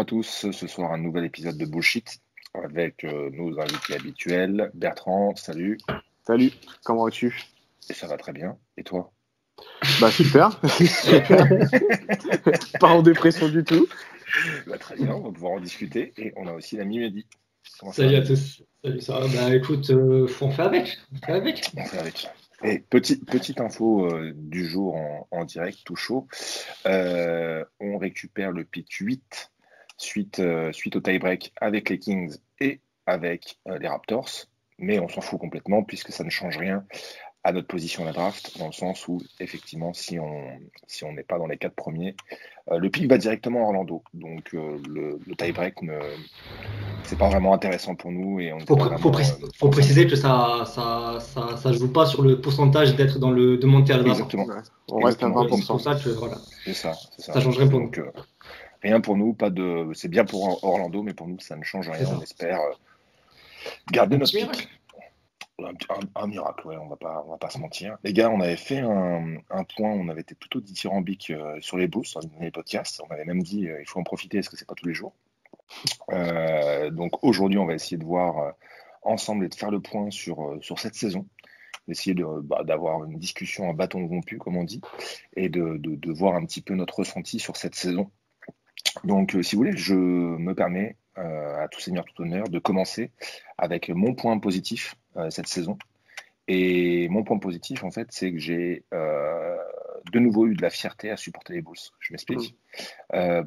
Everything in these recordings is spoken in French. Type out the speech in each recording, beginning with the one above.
à tous. Ce soir, un nouvel épisode de Bullshit avec euh, nos invités habituels. Bertrand, salut. Salut, comment vas-tu? Et ça va très bien. Et toi? Bah super. Pas en dépression du tout. Bah, très bien, on va pouvoir en discuter. Et on a aussi l'ami Mehdi. Salut à tous. Salut, ça va? Bah écoute, euh, on fait avec. On fait avec. On fait avec. Et petite, petite info euh, du jour en, direct, tout chaud. Euh, on récupère le pick 8 suite, euh, suite au tie-break avec les Kings et avec les Raptors. Mais on s'en fout complètement puisque ça ne change rien à notre position à la draft, dans le sens où, effectivement, si on si on n'est pas dans les quatre premiers, euh, le pick va directement à Orlando. Donc, euh, le, le tie-break, ne, c'est pas vraiment intéressant pour nous. Et on faut, faut, euh, préciser que ça ça, ça ça, joue pas sur le pourcentage d'être dans le de monter à la draft. Exactement. On reste à 20%. C'est pour ça voilà. C'est ça, ça. Ça change rien pour nous. Rien pour nous, pas de. C'est bien pour Orlando, mais pour nous, ça ne change rien. On espère garder notre pick. Un, miracle, ouais, on va pas, on va pas se mentir. Les gars, on avait fait un, point, on avait été plutôt dithyrambique euh, sur les boosts, sur les podcasts. On avait même dit, euh, il faut en profiter, est-ce que c'est pas tous les jours euh, Donc aujourd'hui, on va essayer de voir ensemble et de faire le point sur, sur cette saison, d'essayer bah, d'avoir une discussion en bâton rompu, comme on dit, et de, de, voir un petit peu notre ressenti sur cette saison. Donc, si vous voulez, je me permets à tout seigneur, tout honneur, de commencer avec mon point positif euh, cette saison. Et mon point positif, en fait, c'est que j'ai euh, de nouveau eu de la fierté à supporter les Bulls. Je m'explique. Mmh. Euh,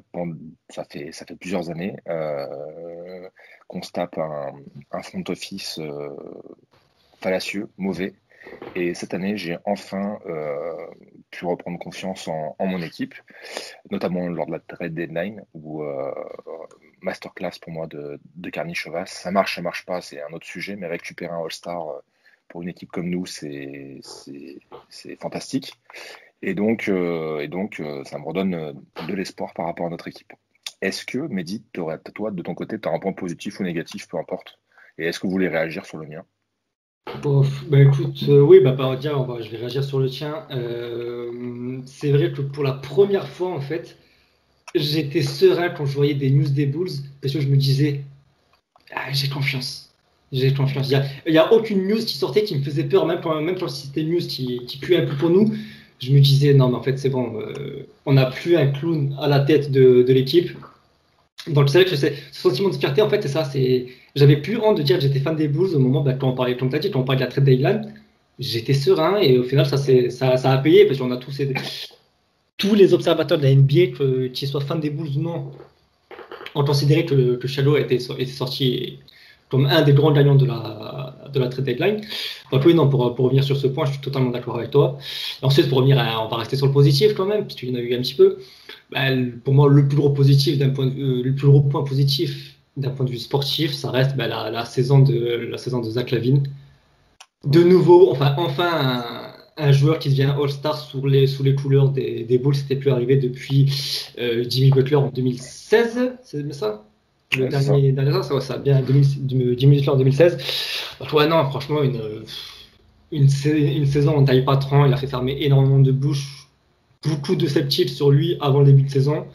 ça, fait, ça fait plusieurs années qu'on se tape un, front office fallacieux, mauvais. Et cette année, j'ai enfin pu reprendre confiance en, mon équipe, notamment lors de la trade deadline, où masterclass pour moi de, de Chevas. Ça marche, ça marche pas, c'est un autre sujet, mais récupérer un All-Star euh, pour une équipe comme nous, c'est fantastique. Et donc, euh, et donc euh, ça me redonne de l'espoir par rapport à notre équipe. Est-ce que, Mehdi, toi, de ton côté, tu as un point positif ou négatif, peu importe? Et est-ce que vous voulez réagir sur le mien? Bah écoute, oui, bah, bah dire, je vais réagir sur le tien. c'est vrai que pour la première fois, en fait, j'étais serein quand je voyais des news des Bulls parce que je me disais, ah, j'ai confiance. J'ai confiance. Il n'y a, aucune news qui sortait qui me faisait peur, même quand, même c'était une news qui, qui puait un peu pour nous. Je me disais, non, mais en fait, c'est bon, euh, on n'a plus un clown à la tête de l'équipe. Donc, c'est vrai que ce sentiment de fierté, en fait, c'est ça. J'avais plus honte de dire que j'étais fan des Bulls au moment bah, quand on parlait, comme tu quand on parlait de la trade deadline. J'étais serein et au final, ça, ça, ça a payé parce qu'on a tous tous les observateurs de la NBA, qu'ils soient fans des Bulls ou non, ont considéré que, que Shadow était, était, sorti comme un des grands gagnants de la, de la trade deadline. Donc oui, non, pour, pour revenir sur ce point, je suis totalement d'accord avec toi. ensuite, pour revenir, on va rester sur le positif quand même, puisqu'il y en a eu un petit peu. Ben, pour moi, le plus gros positif, d'un point, euh, le plus gros point positif d'un point de vue sportif, ça reste la, la, saison de la saison de Zach Lavine. De nouveau, enfin, enfin un joueur qui devient All-Star sous les, sous les couleurs des, des Bulls, c'était plus arrivé depuis euh, Jimmy Butler en 2016, c'est ça? Le dernier, ça. dernier ça, ça, bien Jimmy Butler en 2016. ouais, non, franchement, une, une, une saison en taille patron, il a fait fermer énormément de bouches, beaucoup de sceptiques sur lui avant le début de saison.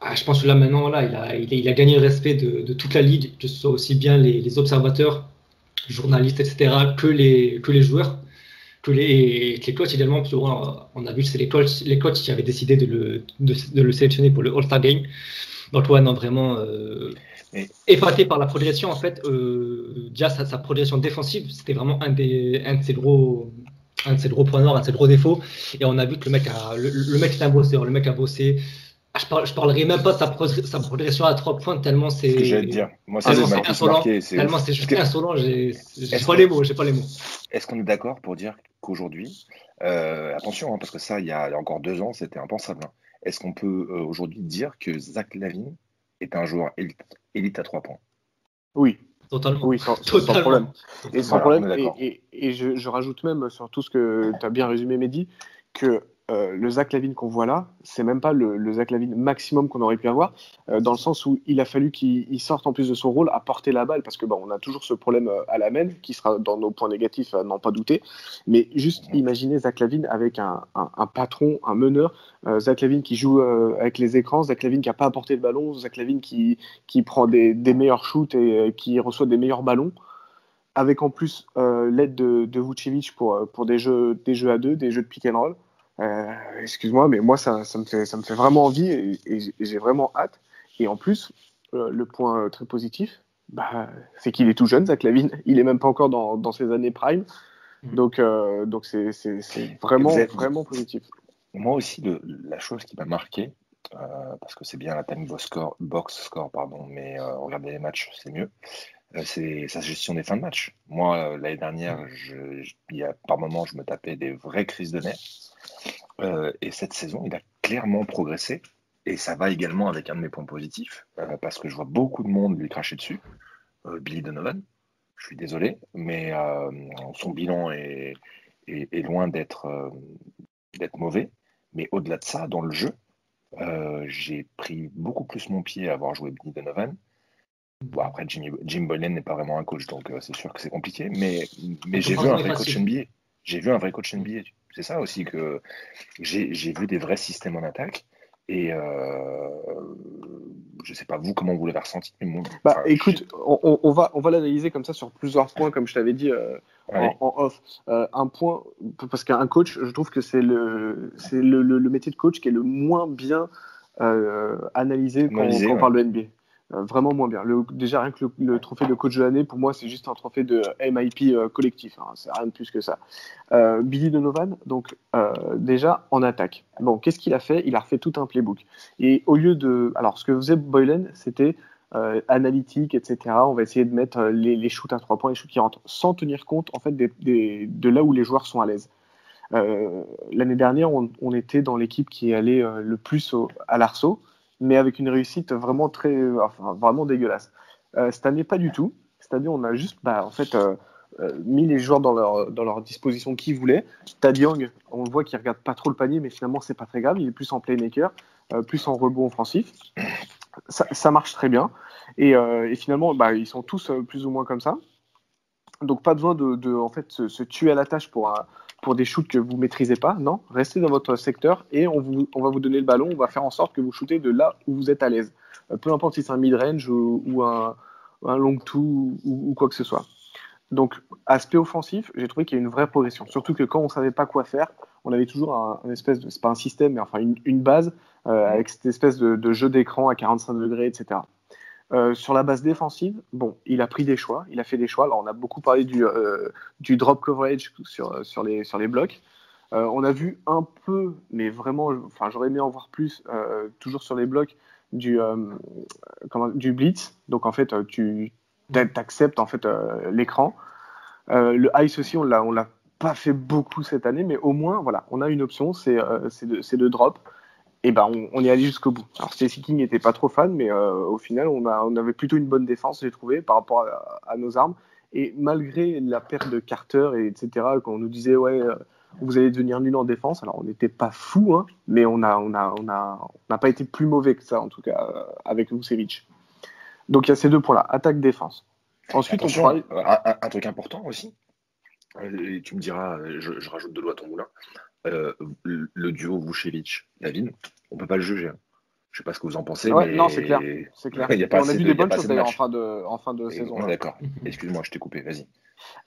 Ah, je pense que là maintenant, là, il, a, il, a, gagné le respect de, de, toute la ligue, que ce soit aussi bien les, les observateurs, journalistes, etc., que les, que les joueurs que les, les coachs également, on a vu que c'est les coachs, les coachs qui avaient décidé de le, de, le sélectionner pour le All-Star Game. Donc, ouais, non, vraiment euh, épaté par la progression. En fait, euh, déjà, sa, sa, progression défensive, c'était vraiment un, des, un, de ses gros, un de ses gros points noirs, un de ses gros défauts. Et on a vu que le mec a, le, le mec, c'est un bosseur. Le mec a bossé. Ah, je, parle, je parlerai même pas de sa, sa progression à trois points tellement c'est. Ce que j'allais dire. Moi, c'est insolent. Tellement c'est juste insolent. J'ai pas les mots. J'ai pas les mots. Est-ce qu'on est d'accord pour dire qu'aujourd'hui, euh, attention, hein, parce que ça, il y, a, encore deux ans, c'était impensable. Hein. Est-ce qu'on peut euh, aujourd'hui dire que Zach Lavine est un joueur élite, à trois points? Oui. Totalement. Oui, sans, problème. Et sans problème. Et, je, rajoute même sur tout ce que tu as bien résumé, Mehdi, que euh, le Zach Lavine qu'on voit là, c'est même pas le, Zach Lavine maximum qu'on aurait pu avoir, euh, dans le sens où il a fallu qu'il sorte en plus de son rôle à porter la balle, parce que bon, on a toujours ce problème euh, à la main, qui sera dans nos points négatifs, n'en pas douter. Mais juste imaginez Zach Lavine avec un, patron, un meneur, Zach Lavine qui joue avec les écrans, Zach Lavine qui a pas apporté le ballon, Zach Lavine qui, qui prend des, meilleurs shoots et qui reçoit des meilleurs ballons avec en plus l'aide de, de Vucevic pour, pour des, jeux, des jeux à deux, des jeux de pick and roll. Euh, excuse-moi, mais moi, ça, ça, me fait, ça me fait vraiment envie et, et j'ai vraiment hâte. Et en plus, euh, le point très positif, bah, c'est qu'il est tout jeune, Zach Lavine. Il est même pas encore dans, dans ses années prime. Mm. Donc, euh, donc c'est, c'est, c'est vraiment, êtes, vraiment positif. Moi aussi, le, la chose qui m'a marqué, euh, parce que c'est bien la time score, box score, pardon, mais euh, regarder les matchs, c'est mieux. Euh, c'est sa gestion des fins de match. Moi, euh, l'année dernière, je, je, il y a, par moments, je me tapais des vraies crises de nerfs. Euh, et cette saison, il a clairement progressé. Et ça va également avec un de mes points positifs, euh, parce que je vois beaucoup de monde lui cracher dessus. Euh, Billy Donovan, je suis désolé, mais son bilan est, est, est loin d'être mauvais. Mais au-delà de ça, dans le jeu, j'ai pris beaucoup plus mon pied à avoir joué Billy Donovan. Bon, après, Jimmy, Jim Boylan n'est pas vraiment un coach, donc c'est sûr que c'est compliqué, mais, mais j'ai vu un vrai coach NBA. J'ai vu un vrai coach NBA. C'est ça aussi que j'ai vu des vrais systèmes en attaque. Et euh, je sais pas vous comment vous l'avez ressenti. Mais bah, écoute, on, on, va on va l'analyser comme ça sur plusieurs points, comme je t'avais dit euh, en, en, off. Euh, un point parce qu'un coach, je trouve que c'est le c'est le, le, le, métier de coach qui est le moins bien analysé quand, quand on parle de NBA. Euh, vraiment moins bien. Déjà, rien que le, trophée de coach de l'année, pour moi, c'est juste un trophée de MIP euh, collectif. Hein, c'est rien de plus que ça. Euh, Billy Donovan, donc déjà en attaque. Bon, qu'est-ce qu'il a fait? Il a refait tout un playbook. Et au lieu de. Alors, ce que faisait Boylan, c'était analytique, etc. On va essayer de mettre les, shoots à trois points, les shoots qui rentrent, sans tenir compte en fait de là où les joueurs sont à l'aise. L'année dernière, on, était dans l'équipe qui allée le plus à l'arceau mais avec une réussite vraiment très, vraiment dégueulasse. Euh, cette année, pas du tout. Cette année, on a juste, bah, en fait, euh, euh, mis les joueurs dans leur, dans leur disposition qu'ils voulaient. Tad Young, on le voit qu'il regarde pas trop le panier, mais finalement, c'est pas très grave. Il est plus en playmaker, euh, plus en rebond offensif. Ça, marche très bien. Et, et finalement, bah, ils sont tous plus ou moins comme ça. Donc, pas besoin de, en fait, se, tuer à la tâche pour pour des shoots que vous maîtrisez pas. Non, restez dans votre secteur et on, vous, on va vous donner le ballon. On va faire en sorte que vous shootez de là où vous êtes à l'aise. Euh, peu importe si c'est un mid-range ou, ou, un, long two ou, quoi que ce soit. Donc, aspect offensif, j'ai trouvé qu'il y a une vraie progression. Surtout que quand on savait pas quoi faire, on avait toujours un, espèce de, c'est pas un système, mais enfin une, une base euh, avec cette espèce de, de jeu d'écran à 45 degrés, etc. Euh, sur la base défensive, bon, il a pris des choix, il a fait des choix. Alors, on a beaucoup parlé du, euh, drop coverage sur, sur, les, blocs. Euh, on a vu un peu, mais vraiment, enfin, j'aurais aimé en voir plus, euh, toujours sur les blocs, du, euh, blitz. Donc, en fait, tu acceptes en fait, l'écran. le ice aussi, on on l'a pas fait beaucoup cette année, mais au moins, voilà, on a une option, c'est, c'est de, de drop et ben on, on est allé jusqu'au bout. Alors Stacey King n'était pas trop fan, mais euh, au final on, a, on avait plutôt une bonne défense, j'ai trouvé, par rapport à, à, nos armes. Et malgré la perte de Carter et etc, quand on nous disait ouais euh, vous allez devenir nul en défense, alors on n'était pas fou, hein, mais on a on a on a on n'a pas été plus mauvais que ça en tout cas euh, avec Vucevic. Donc il y a ces deux points-là, attaque défense. Ensuite Attention, on parle... un, un, truc important aussi. Et tu me diras, je, je rajoute de l'eau à ton moulin euh, le duo Vucevic-Lavine, on peut pas le juger. Hein. Je sais pas ce que vous en pensez. Ouais, mais... Non, c'est clair. C'est clair. il y a pas on a vu de, des bonnes choses d'ailleurs en fin de, en fin de Et, saison. Non, d'accord. Excuse-moi, je t'ai coupé. Vas-y.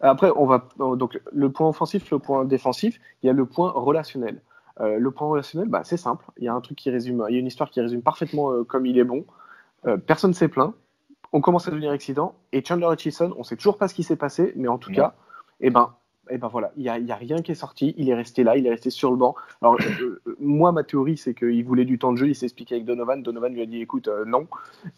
Après, on va donc le point offensif, le point défensif. Il y a le point relationnel. Euh, le point relationnel, bah, c'est simple. Il y a un truc qui résume, il y a une histoire qui résume parfaitement euh, comme il est bon. Euh, personne s'est plaint. On commence à devenir excitant. Et Chandler Hutchison, on sait toujours pas ce qui s'est passé, mais en tout cas, eh ben, et ben voilà, il n'y a, rien qui est sorti, il est resté là, il est resté sur le banc. Alors, euh, moi, ma théorie, c'est qu'il voulait du temps de jeu, il s'est expliqué avec Donovan, Donovan lui a dit écoute, euh, non.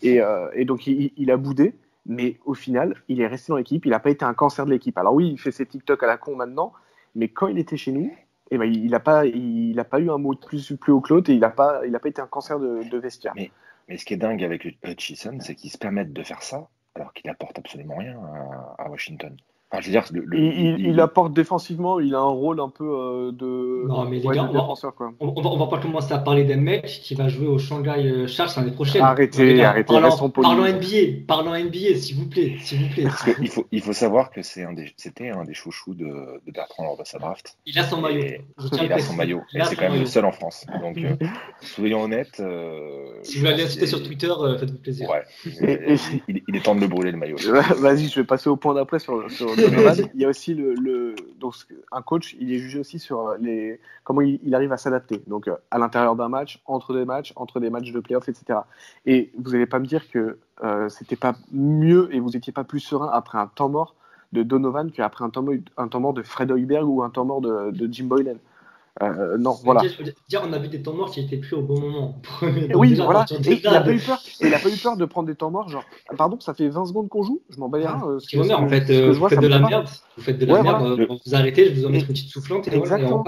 Et, euh, donc, il, a boudé, mais au final, il est resté dans l'équipe, il n'a pas été un cancer de l'équipe. Alors, oui, il fait ses TikTok à la con maintenant, mais quand il était chez nous, et ben, il n'a pas, il, pas eu un mot de plus, plus haut et il n'a pas, pas été un cancer de, vestiaire. Mais, ce qui est dingue avec Hutchison, c'est qu'ils se permettent de faire ça alors qu'il n'apporte absolument rien à Washington. Il, apporte défensivement, il a un rôle un peu euh, de, non, mais les gars, défenseur. Quoi. On, va, on va pas commencer à parler d'un mec qui va jouer au Shanghai euh, Sharks l'année prochaine. Arrêtez, arrêtez. Parlons, parlons NBA, parlons NBA, s'il vous plaît. S'il vous plaît. il, faut, il faut savoir que c'était un, des, un des chouchous de, de, Bertrand lors de sa draft. Il a son maillot. il a son maillot. Et c'est quand même le seul en France. Donc, euh, soyons honnêtes. si vous l'avez incité sur Twitter, faites-vous plaisir. Ouais. il, est temps de le brûler, le maillot. Vas-y, je vais passer au point d'après sur, sur Il y a aussi le, donc un coach, il est jugé aussi sur les comment il, arrive à s'adapter. Donc euh, à l'intérieur d'un match, entre des matchs, entre des matchs de playoff, etc. Et vous n'allez pas me dire que euh, c'était pas mieux et vous étiez pas plus serein après un temps mort de Donovan qu'après un temps, un temps mort de Fred Hoiberg ou un temps mort de, de Jim Boylan. Euh, non, voilà. Dire, on a vu des temps morts qui étaient pris au bon moment. oui, voilà. Et il n'a pas eu peur. il a pas eu peur de prendre des temps morts. Genre, pardon, ça fait 20 secondes qu'on joue. Je m'en bats les reins. Euh, en fait, euh, vous faites de la merde. Vous faites de la merde. Vous arrêtez, je vous en mets une petite soufflante. Et Exactement.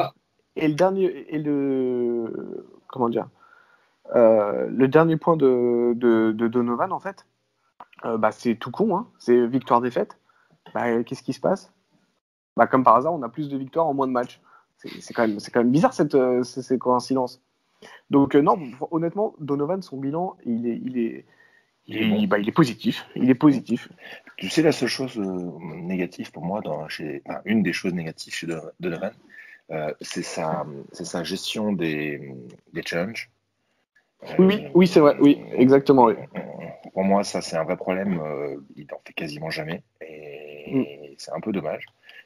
Et, le dernier, et le, comment dire, le dernier point de, de, de Donovan en fait, bah, c'est tout con. Hein. C'est victoire-défaite. Bah, Qu'est-ce qui se passe? Bah, Comme par hasard, on a plus de victoires en moins de matchs. C'est quand, même, quand même bizarre cette, euh, ces, coïncidences. Donc, euh, non, honnêtement, Donovan, son bilan, il est, il est, il est, bah, il est positif. Il est positif. Tu sais, la seule chose euh, négative pour moi, dans, chez, une des choses négatives chez Donovan, c'est sa, sa gestion des, des challenges. oui, oui c'est vrai, oui, exactement. Oui. Pour moi, ça, c'est un vrai problème. il n'en fait quasiment jamais. Et, mm. c'est un peu dommage.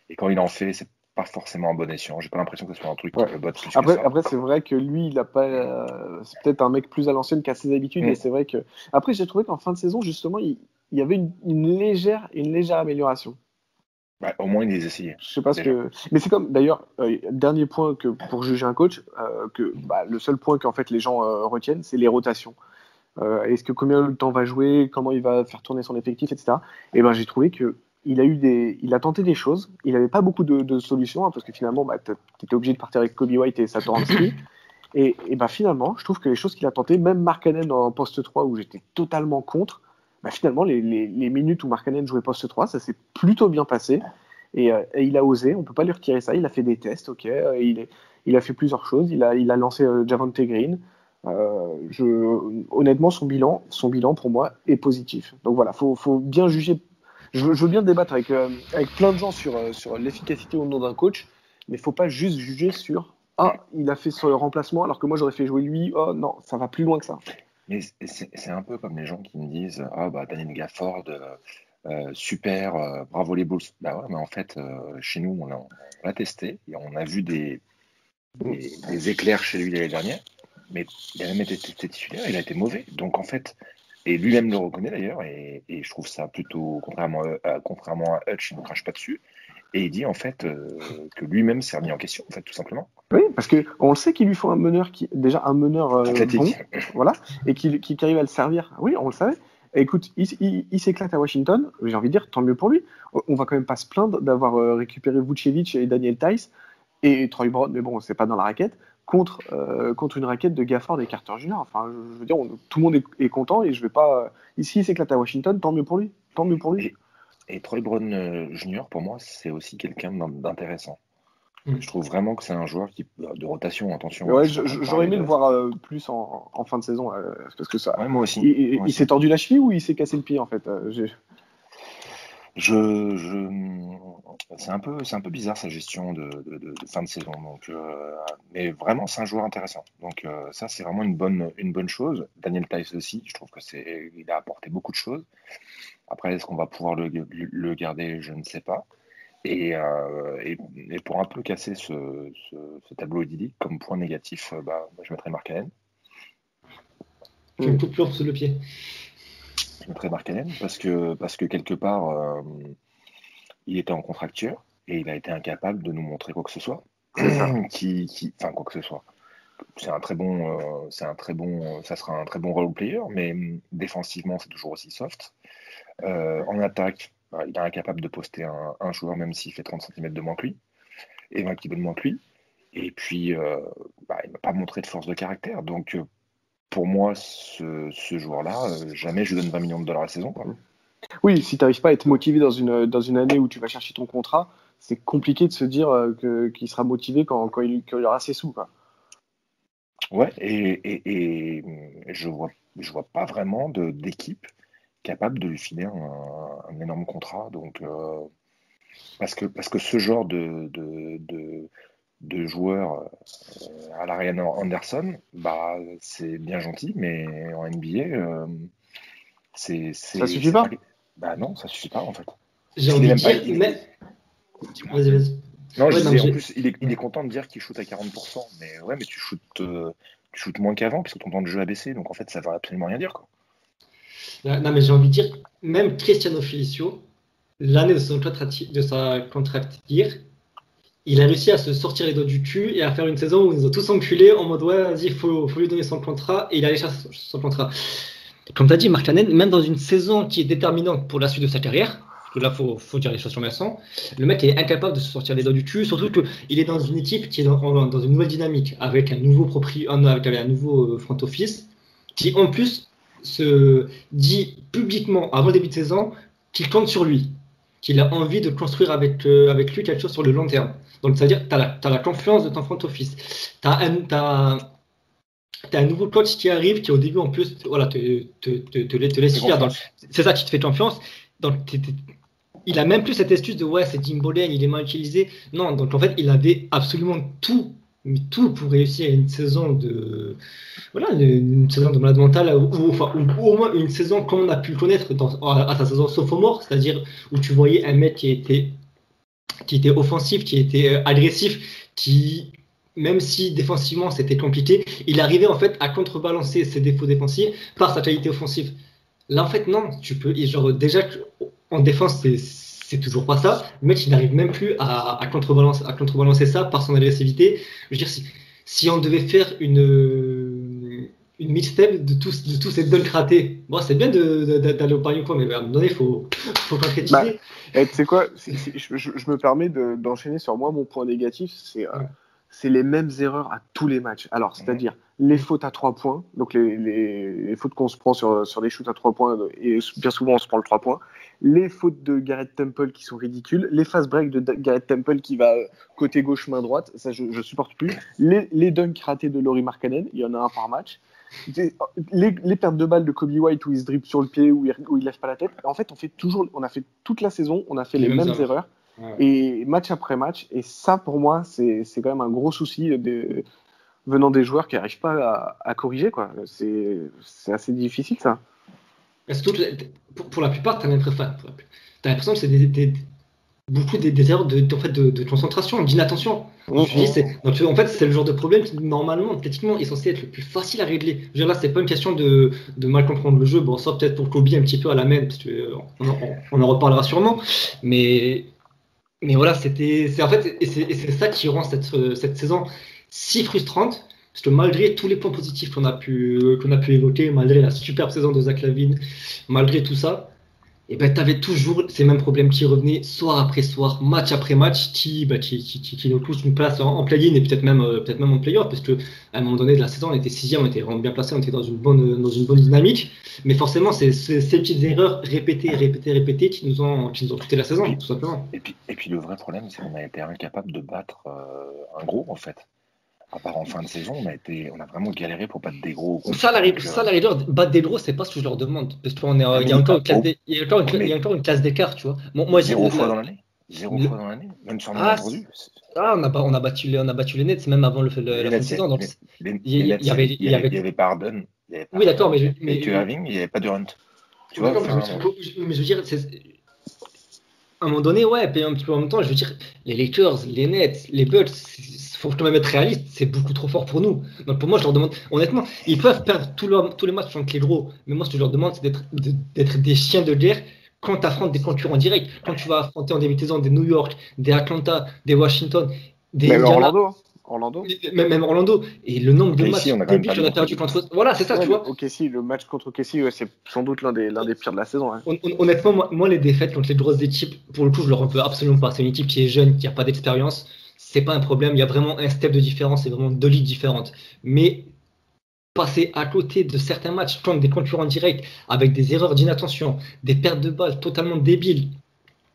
Et quand il en fait, c'est pas forcément un bon escient. J'ai pas l'impression que ce soit un truc qui le botte Après, après c'est vrai que lui, il a pas. Euh, c'est peut-être un mec plus à l'ancienne qu'à ses habitudes, mais mm. c'est vrai que. Après, j'ai trouvé qu'en fin de saison, justement, il, y avait une, légère, une légère amélioration. Bah, au moins, il les essayé. Je sais pas ce que. Mais c'est comme, d'ailleurs, euh, dernier point que pour juger un coach, euh, que bah, le seul point qu'en fait les gens retiennent, c'est les rotations. Est-ce que combien de temps va jouer, comment il va faire tourner son effectif, etc. Et ben j'ai trouvé que il a, eu des, il a tenté des choses. Il n'avait pas beaucoup de, solutions, hein, parce que finalement, bah, tu étais obligé de partir avec Kobe White et Satoransky. et, et bah, finalement, je trouve que les choses qu'il a tentées, même Markkanen en poste 3, où j'étais totalement contre, bah, finalement, les, minutes où Markkanen jouait poste 3, ça s'est plutôt bien passé. Euh, et, il a osé, on ne peut pas lui retirer ça. Il a fait des tests, ok. Euh, il, il a fait plusieurs choses. Il a, il a lancé euh, Javante Green. je, honnêtement, son bilan, son bilan pour moi est positif. Donc voilà, faut, faut bien juger je, veux bien débattre avec, euh, plein de gens sur, euh, sur l'efficacité ou non d'un coach, mais il faut pas juste juger sur Ah, il a fait son remplacement alors que moi j'aurais fait jouer lui. Oh non, ça va plus loin que ça. Mais c'est un peu comme les gens qui me disent Ah, bah, Daniel Gafford, euh, super, bravo les Bulls. Bah ouais, mais en fait, chez nous, on l'a testé et on a vu des, des, éclairs chez lui l'année dernière, mais il a même été titulaire, il a été mauvais. Donc en fait, et lui-même le reconnaît d'ailleurs, et, je trouve ça plutôt, contrairement à, contrairement à Hutch, il ne crache pas dessus. Et il dit en fait euh, que lui-même s'est remis en question, en fait, tout simplement. Oui, parce qu'on le sait qu'il lui faut un meneur qui, déjà un meneur euh, bon, voilà, et qui, qui, arrive à le servir. Oui, on le savait. écoute, il, s'éclate à Washington. J'ai envie de dire, tant mieux pour lui. On va quand même pas se plaindre d'avoir euh, récupéré Vucevic et Daniel Tice et Troy Brown, mais bon, c'est pas dans la raquette contre, euh, contre une raquette de Gafford et Carter Jr. Enfin, je veux dire, tout le monde est, content et je vais pas. Ici, il s'éclate à Washington, tant mieux pour lui. Tant mieux pour lui. Et, Troy Brown euh, Jr., pour moi, c'est aussi quelqu'un d'intéressant. Mm. Je trouve vraiment que c'est un joueur qui de rotation, attention. Ouais, j'aurais aimé le voir euh, plus en, fin de saison, parce que ça. moi aussi. Il, s'est tordu la cheville ou il s'est cassé le pied en fait je, je c'est un peu, c'est un peu bizarre sa gestion de, fin de saison. Donc, euh, mais vraiment, c'est un joueur intéressant. Donc euh, ça, c'est vraiment une bonne, une bonne chose. Daniel Tice aussi, je trouve que c'est, il a apporté beaucoup de choses. Après, est-ce qu'on va pouvoir le, garder? Je ne sais pas. Et, euh, et, pour un peu casser ce, ce, tableau idyllique, comme point négatif, bah, je mettrais Mark Allen. Une coupure sous le pied je mettrais parce que, parce que quelque part, euh, il était en contracture et il a été incapable de nous montrer quoi que ce soit. qui, qui, enfin, quoi que ce soit. C'est un très bon, euh, c'est un très bon, ça sera un très bon role player, mais hum, défensivement, c'est toujours aussi soft. Euh, en attaque, bah, il est incapable de poster un, joueur, même s'il fait 30 cm de moins que lui, et 20 kg de moins que lui. Et puis, bah, il n'a pas montré de force de caractère. Donc, pour moi, ce, joueur-là, euh, jamais je lui donne 20 millions de dollars à la saison. Oui, si tu n'arrives pas à être motivé dans une, dans une année où tu vas chercher ton contrat, c'est compliqué de se dire que, qu'il sera motivé quand, quand, il, quand il aura ses sous. Quoi. Ouais, et, et, je vois, je vois pas vraiment d'équipe capable de lui filer un, énorme contrat. Donc, euh, parce, que, parce que ce genre de, de, de, joueur euh, à l'Ariane Anderson, bah, c'est bien gentil, mais en NBA, euh, c'est. Ça suffit pas, Bah non, ça suffit pas en fait. J'ai envie de dire, mais. Vas-y, vas-y. Non, je en plus, il est, il est, content de dire qu'il shoot à 40%, mais ouais, mais tu shootes, tu shootes moins qu'avant, puisque ton temps de jeu a baissé, donc en fait, ça ne veut absolument rien dire. Quoi. Non, mais j'ai envie de dire, même Cristiano Felicio, l'année de, son de sa contract year, il a réussi à se sortir les doigts du cul et à faire une saison où ils nous ont tous enculés en mode ouais, vas-y, il faut, lui donner son contrat et il a allé chercher son contrat. Comme tu as dit, Marc Lanen, même dans une saison qui est déterminante pour la suite de sa carrière, parce que là, faut, faut, dire les choses sur sang, le mec est incapable de se sortir les doigts du cul, surtout qu'il est dans une équipe qui est dans, une nouvelle dynamique, avec un nouveau, propri, avec un nouveau euh, front office, qui en plus se dit publiquement avant le début de saison qu'il compte sur lui, qu'il a envie de construire avec, euh, avec lui quelque chose sur le long terme. Donc, c'est-à-dire que tu as, la confiance de ton front office. Tu as, as, un nouveau coach qui arrive qui, au début, en plus, voilà, te, te, te, te laisse faire. C'est ça qui te fait confiance. Donc, il a même plus cette excuse de ouais, c'est Jim Bolen, il est mal utilisé. Non, donc en fait, il avait absolument tout mais tout pour réussir une saison de voilà une, saison de malade mental ou, enfin, au moins une saison comme on a pu le connaître dans, à, sa saison sophomore, c'est-à-dire où tu voyais un mec qui était qui était offensif, qui était euh, agressif, qui même si défensivement c'était compliqué, il arrivait en fait à contrebalancer ses défauts défensifs par sa qualité offensive. Là en fait non, tu peux genre déjà en défense c'est toujours pas ça. Le mec, il n'arrive même plus à, à, contrebalancer, à contrebalancer ça par son agressivité. Je veux dire, si, si on devait faire une, une mixtape de tous, de tous ces dunks ratés, bon, c'est bien d'aller au pari quoi, mais à un moment donné, il faut, faut concrétiser. Bah, tu sais quoi, je, je, me permets d'enchaîner sur moi, mon point négatif, c'est. Euh, les mêmes erreurs à tous les matchs. Alors, c'est-à-dire les fautes à trois points, donc les, les, fautes qu'on se prend sur, sur les shoots à trois points, et bien souvent on se prend le trois points, les fautes de Garrett Temple qui sont ridicules, les fast breaks de Garrett Temple qui va euh, côté gauche, main droite, ça je, je supporte plus, les, les dunks ratés de Laurie Markkanen, il y en a un par match, les, les, pertes de balles de Kobe White où il se dribble sur le pied, où il, où il lève pas la tête. En fait, on fait toujours, on a fait toute la saison, on a fait les, mêmes erreurs. Et match après match, et ça pour moi, c'est quand même un gros souci de, venant des joueurs qui n'arrivent pas à, corriger. C'est assez difficile ça. pour, pour, la plupart, tu as l'impression que c'est des, beaucoup des, erreurs de, en fait, de, concentration, d'inattention. En fait, c'est le genre de problème qui, normalement, techniquement, est censé être le plus facile à régler. Je veux dire, là, c'est pas une question de, de, mal comprendre le jeu. Bon, ça, peut-être pour Kobe un petit peu à la main, parce qu'on on en reparlera sûrement. Mais mais voilà, c'était, c'est en fait, et c'est ça qui rend cette, cette saison si frustrante, parce que malgré tous les points positifs qu'on a pu, qu'on a pu évoquer, malgré la superbe saison de Zach Lavine, malgré tout ça, et ben, tu avais toujours ces mêmes problèmes qui revenaient soir après soir, match après match, qui, bah, qui, qui, qui, nous poussent une place en, play-in et peut-être même, euh, peut-être même en play-off, parce qu'à un moment donné de la saison, on était sixième, on était vraiment bien placé, on était dans une bonne, dans une bonne dynamique. Mais forcément, c'est ces petites erreurs répétées, répétées, répétées qui nous ont, qui nous ont coûté la saison, tout simplement. Et puis, et puis le vrai problème, c'est qu'on a été incapable de battre euh, un gros, en fait à part en fin de saison, on a, été, on a vraiment galéré pour battre des gros. Ça, la, ça, la rigueur, battre des gros, c'est pas ce que je leur demande. Parce qu'il ah, y, a encore une classe d'écart, tu vois. moi, Zéro fois dans l'année Zéro fois dans l'année Même sur ah, ah, on, a, on, a battu, on a battu les Nets, même avant le, la fin de saison. Donc, il y, avait, il y avait, il y avait pas Harden. Oui, d'accord, mais. mais, mais Irving, il n'y avait pas Durant. Tu vois, mais je veux dire, à un moment donné, ouais, et un petit peu en même temps, je veux dire, les Lakers, les Nets, les Bucks, faut quand même être réaliste, c'est beaucoup trop fort pour nous. Donc pour moi, je leur demande, honnêtement, ils peuvent perdre tous, tous les matchs contre les gros, mais moi, ce que je leur demande, c'est d'être des chiens de guerre quand tu affrontes des concurrents directs. Quand tu vas affronter en début de saison des New York, des Atlanta, des Washington, des même Orlando. Orlando. Même, même, Orlando. Et le nombre de matchs qu'on a, perdu contre. Voilà, c'est ça, tu vois. Ok, si, le match contre Kessie, ouais, c'est sans doute l'un des, des pires de la saison. Hein. Honnêtement, moi, les défaites contre les grosses équipes, pour le coup, je leur en veux absolument pas. C'est une équipe qui est jeune, qui n'a pas d'expérience c'est pas un problème. Il y a vraiment un step de différence, c'est vraiment deux ligues différentes. Mais passer à côté de certains matchs contre des concurrents directs avec des erreurs d'inattention, des pertes de balles totalement débiles.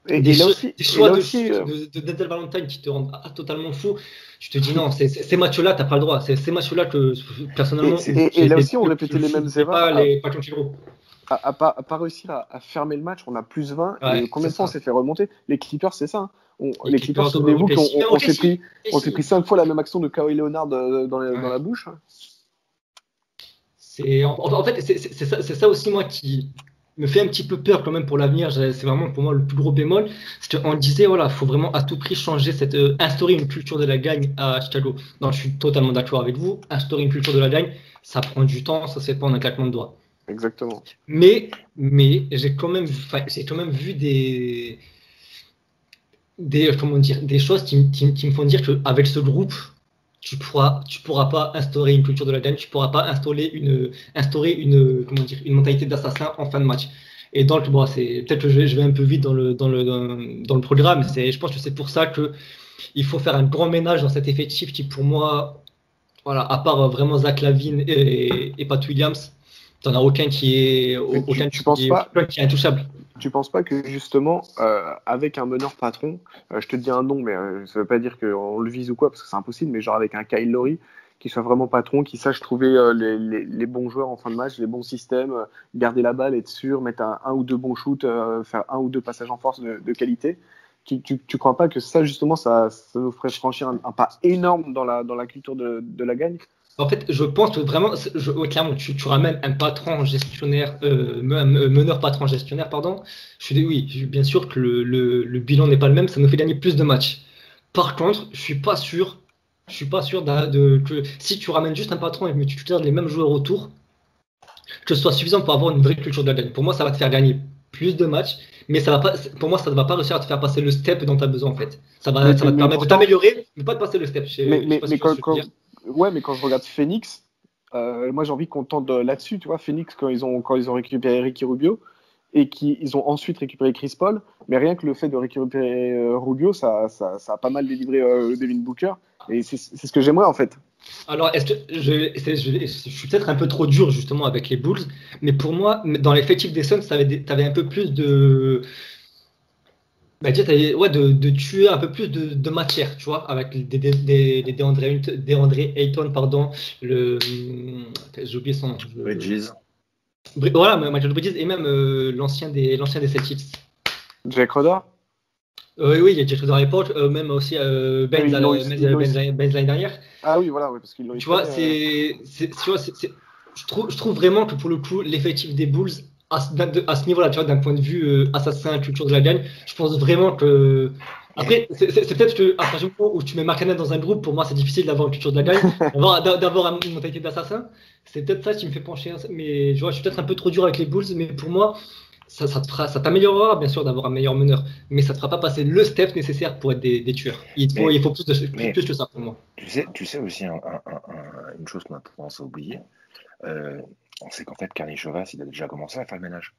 Et, des, aussi, choix de, aussi, euh, de, Valentine qui te rendent totalement fou. Je te dis non, ces matchs-là, tu n'as pas le droit. C'est ces matchs-là que personnellement. Et, là aussi, on répétait les mêmes erreurs. Pas, les, pas à, pas, pas, réussir à, fermer le match, on a plus 20. et combien de fois on s'est fait remonter? Les Clippers, c'est ça. Hein. Les, Clippers, souvenez-vous qu'on on, s'est pris, on s'est pris 5 fois la même action de Kawhi Leonard euh, dans, dans, la bouche. C'est en, fait c'est ça, ça, aussi moi qui me fait un petit peu peur quand même pour l'avenir. C'est vraiment pour moi le plus gros bémol. C'est qu'on disait voilà, faut vraiment à tout prix changer cette euh, instaurer une culture de la gagne à Chicago. Non, je suis totalement d'accord avec vous. Instaurer une culture de la gagne, ça prend du temps, ça se fait pas en un claquement de doigts. Exactement. Mais, mais j'ai quand même, j'ai quand même vu des, des, comment dire, des choses qui, qui, qui me font dire qu'avec ce groupe, tu pourras, tu pourras pas instaurer une culture de la gagne, tu pourras pas instaurer une, instaurer une, comment dire, une mentalité d'assassin en fin de match. Et donc, bon, c'est peut-être que je vais, je vais, un peu vite dans le, dans le, dans, le programme. C'est, je pense que c'est pour ça que il faut faire un grand ménage dans cet effectif qui, pour moi, voilà, à part vraiment Zach Lavine et, et Pat Williams, T'en as aucun qui est, aucun tu, penses pas, qui est intouchable. Tu penses pas que justement, euh, avec un meneur patron, euh, je te dis un nom, mais euh, ça veut pas dire qu'on le vise ou quoi, parce que c'est impossible, mais genre avec un Kyle Lowry, qui soit vraiment patron, qui sache trouver les, les, bons joueurs en fin de match, les bons systèmes, garder la balle, être sûr, mettre un, ou deux bons shoots, faire un ou deux passages en force de, qualité. Tu, tu, tu, crois pas que ça, justement, ça, nous ferait franchir un, pas énorme dans la, culture de la gagne? En fait, je pense vraiment, je, clairement, tu, tu, ramènes un patron gestionnaire, euh, meneur patron gestionnaire, pardon. Je suis oui, bien sûr que le, le, bilan n'est pas le même, ça nous fait gagner plus de matchs. Par contre, je suis pas sûr, je suis pas sûr de, que si tu ramènes juste un patron et que tu gardes les mêmes joueurs autour, que ce soit suffisant pour avoir une vraie culture de la gagne. Pour moi, ça va te faire gagner plus de matchs, mais ça va pas, pour moi, ça ne va pas réussir à te faire passer le step dont tu as besoin en fait. Ça va, ça va te permettre de t'améliorer, mais pas de passer le step. mais, mais, mais quand, ouais, mais quand je regarde Phoenix, euh, moi j'ai envie qu'on tente là-dessus, tu vois. Phoenix, quand ils ont, quand ils ont récupéré Ricky Rubio et qu'ils ont ensuite récupéré Chris Paul, mais rien que le fait de récupérer euh, Rubio, ça, ça, a pas mal délivré euh, Devin Booker. Et c'est ce que j'aimerais en fait. Alors, est-ce que je, je, suis peut-être un peu trop dur justement avec les Bulls, mais pour moi, dans l'effectif des Suns, tu avais, avais, un peu plus de, bah, ouais, de, de, tuer un peu plus de, de, matière, tu vois, avec des, des, des, des André, Ayton, pardon, le. J'ai oublié son nom. Bridges. Voilà, Michael Bridges et même euh, l'ancien des, des Celtics. Jack Rodor euh, Oui, il y a Jack Rodor à l'époque, euh, même aussi euh, Ben, oui, ben, ben l'année dernière. Ah oui, voilà, ouais, parce qu'ils l'ont Tu vois, c'est. Je trouve, je trouve vraiment que pour le coup, l'effectif des Bulls à, ce niveau-là, tu vois, d'un point de vue euh, assassin, culture de la gagne, je pense vraiment que. Après, c'est peut-être qu'à partir du moment où tu mets Mark dans un groupe, pour moi, c'est difficile d'avoir une culture de la gagne, d'avoir une mentalité d'assassin. C'est peut-être ça qui me fait pencher. Mais je, vois, je suis peut-être un peu trop dur avec les Bulls, mais pour moi, ça, ça t'améliorera bien sûr d'avoir un meilleur meneur, mais ça ne te fera pas passer le step nécessaire pour être des, tueurs. Il faut, il faut plus, de, plus, que ça pour moi. Tu sais, tu sais aussi un, une chose qu'on a tendance à oublier. Euh, on sait qu'en fait, Carly Chovas, il a déjà commencé à faire le ménage.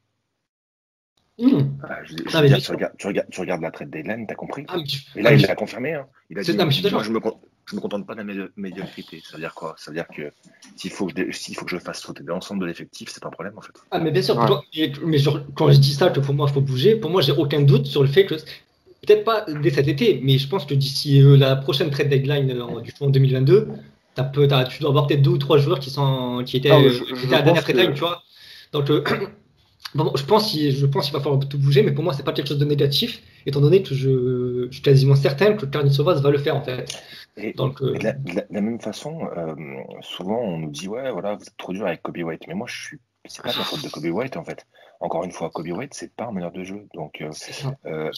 Mmh. Ah, je, ah, dire, tu, regardes, tu, regardes, tu, regardes, la traite d'Hélène, t'as compris ah, Et là, ah, il l'a confirmé. Hein. Il a dit, moi, je me, me contente pas de la médiocrité. Ça veut dire quoi? Ça veut dire que s'il faut, que je, faut que je fasse sauter l'ensemble de l'effectif, c'est un problème en fait. Ah, mais bien sûr, mais quand je dis ça, que pour moi, il faut bouger, pour moi, j'ai aucun doute sur le fait que, peut-être pas dès cet été, mais je pense que d'ici euh, la prochaine trade deadline euh, du coup en 2022, tu dois avoir peut-être deux ou trois joueurs qui, sont, qui étaient, ah, à la dernière tu vois. Donc, euh, je pense je pense qu'il va falloir tout bouger, mais pour moi, c'est pas quelque chose de négatif, étant donné que je, suis quasiment certain que Carnissovas va le faire, en fait. Donc, euh, de, la, même façon, euh, souvent, on nous dit, ouais, voilà, vous êtes trop dur avec Kobe White. Mais moi, je suis. C'est pas la faute de Kobe White, en fait encore une fois, Kobe White, c'est pas un meneur de jeu. Donc, euh, euh,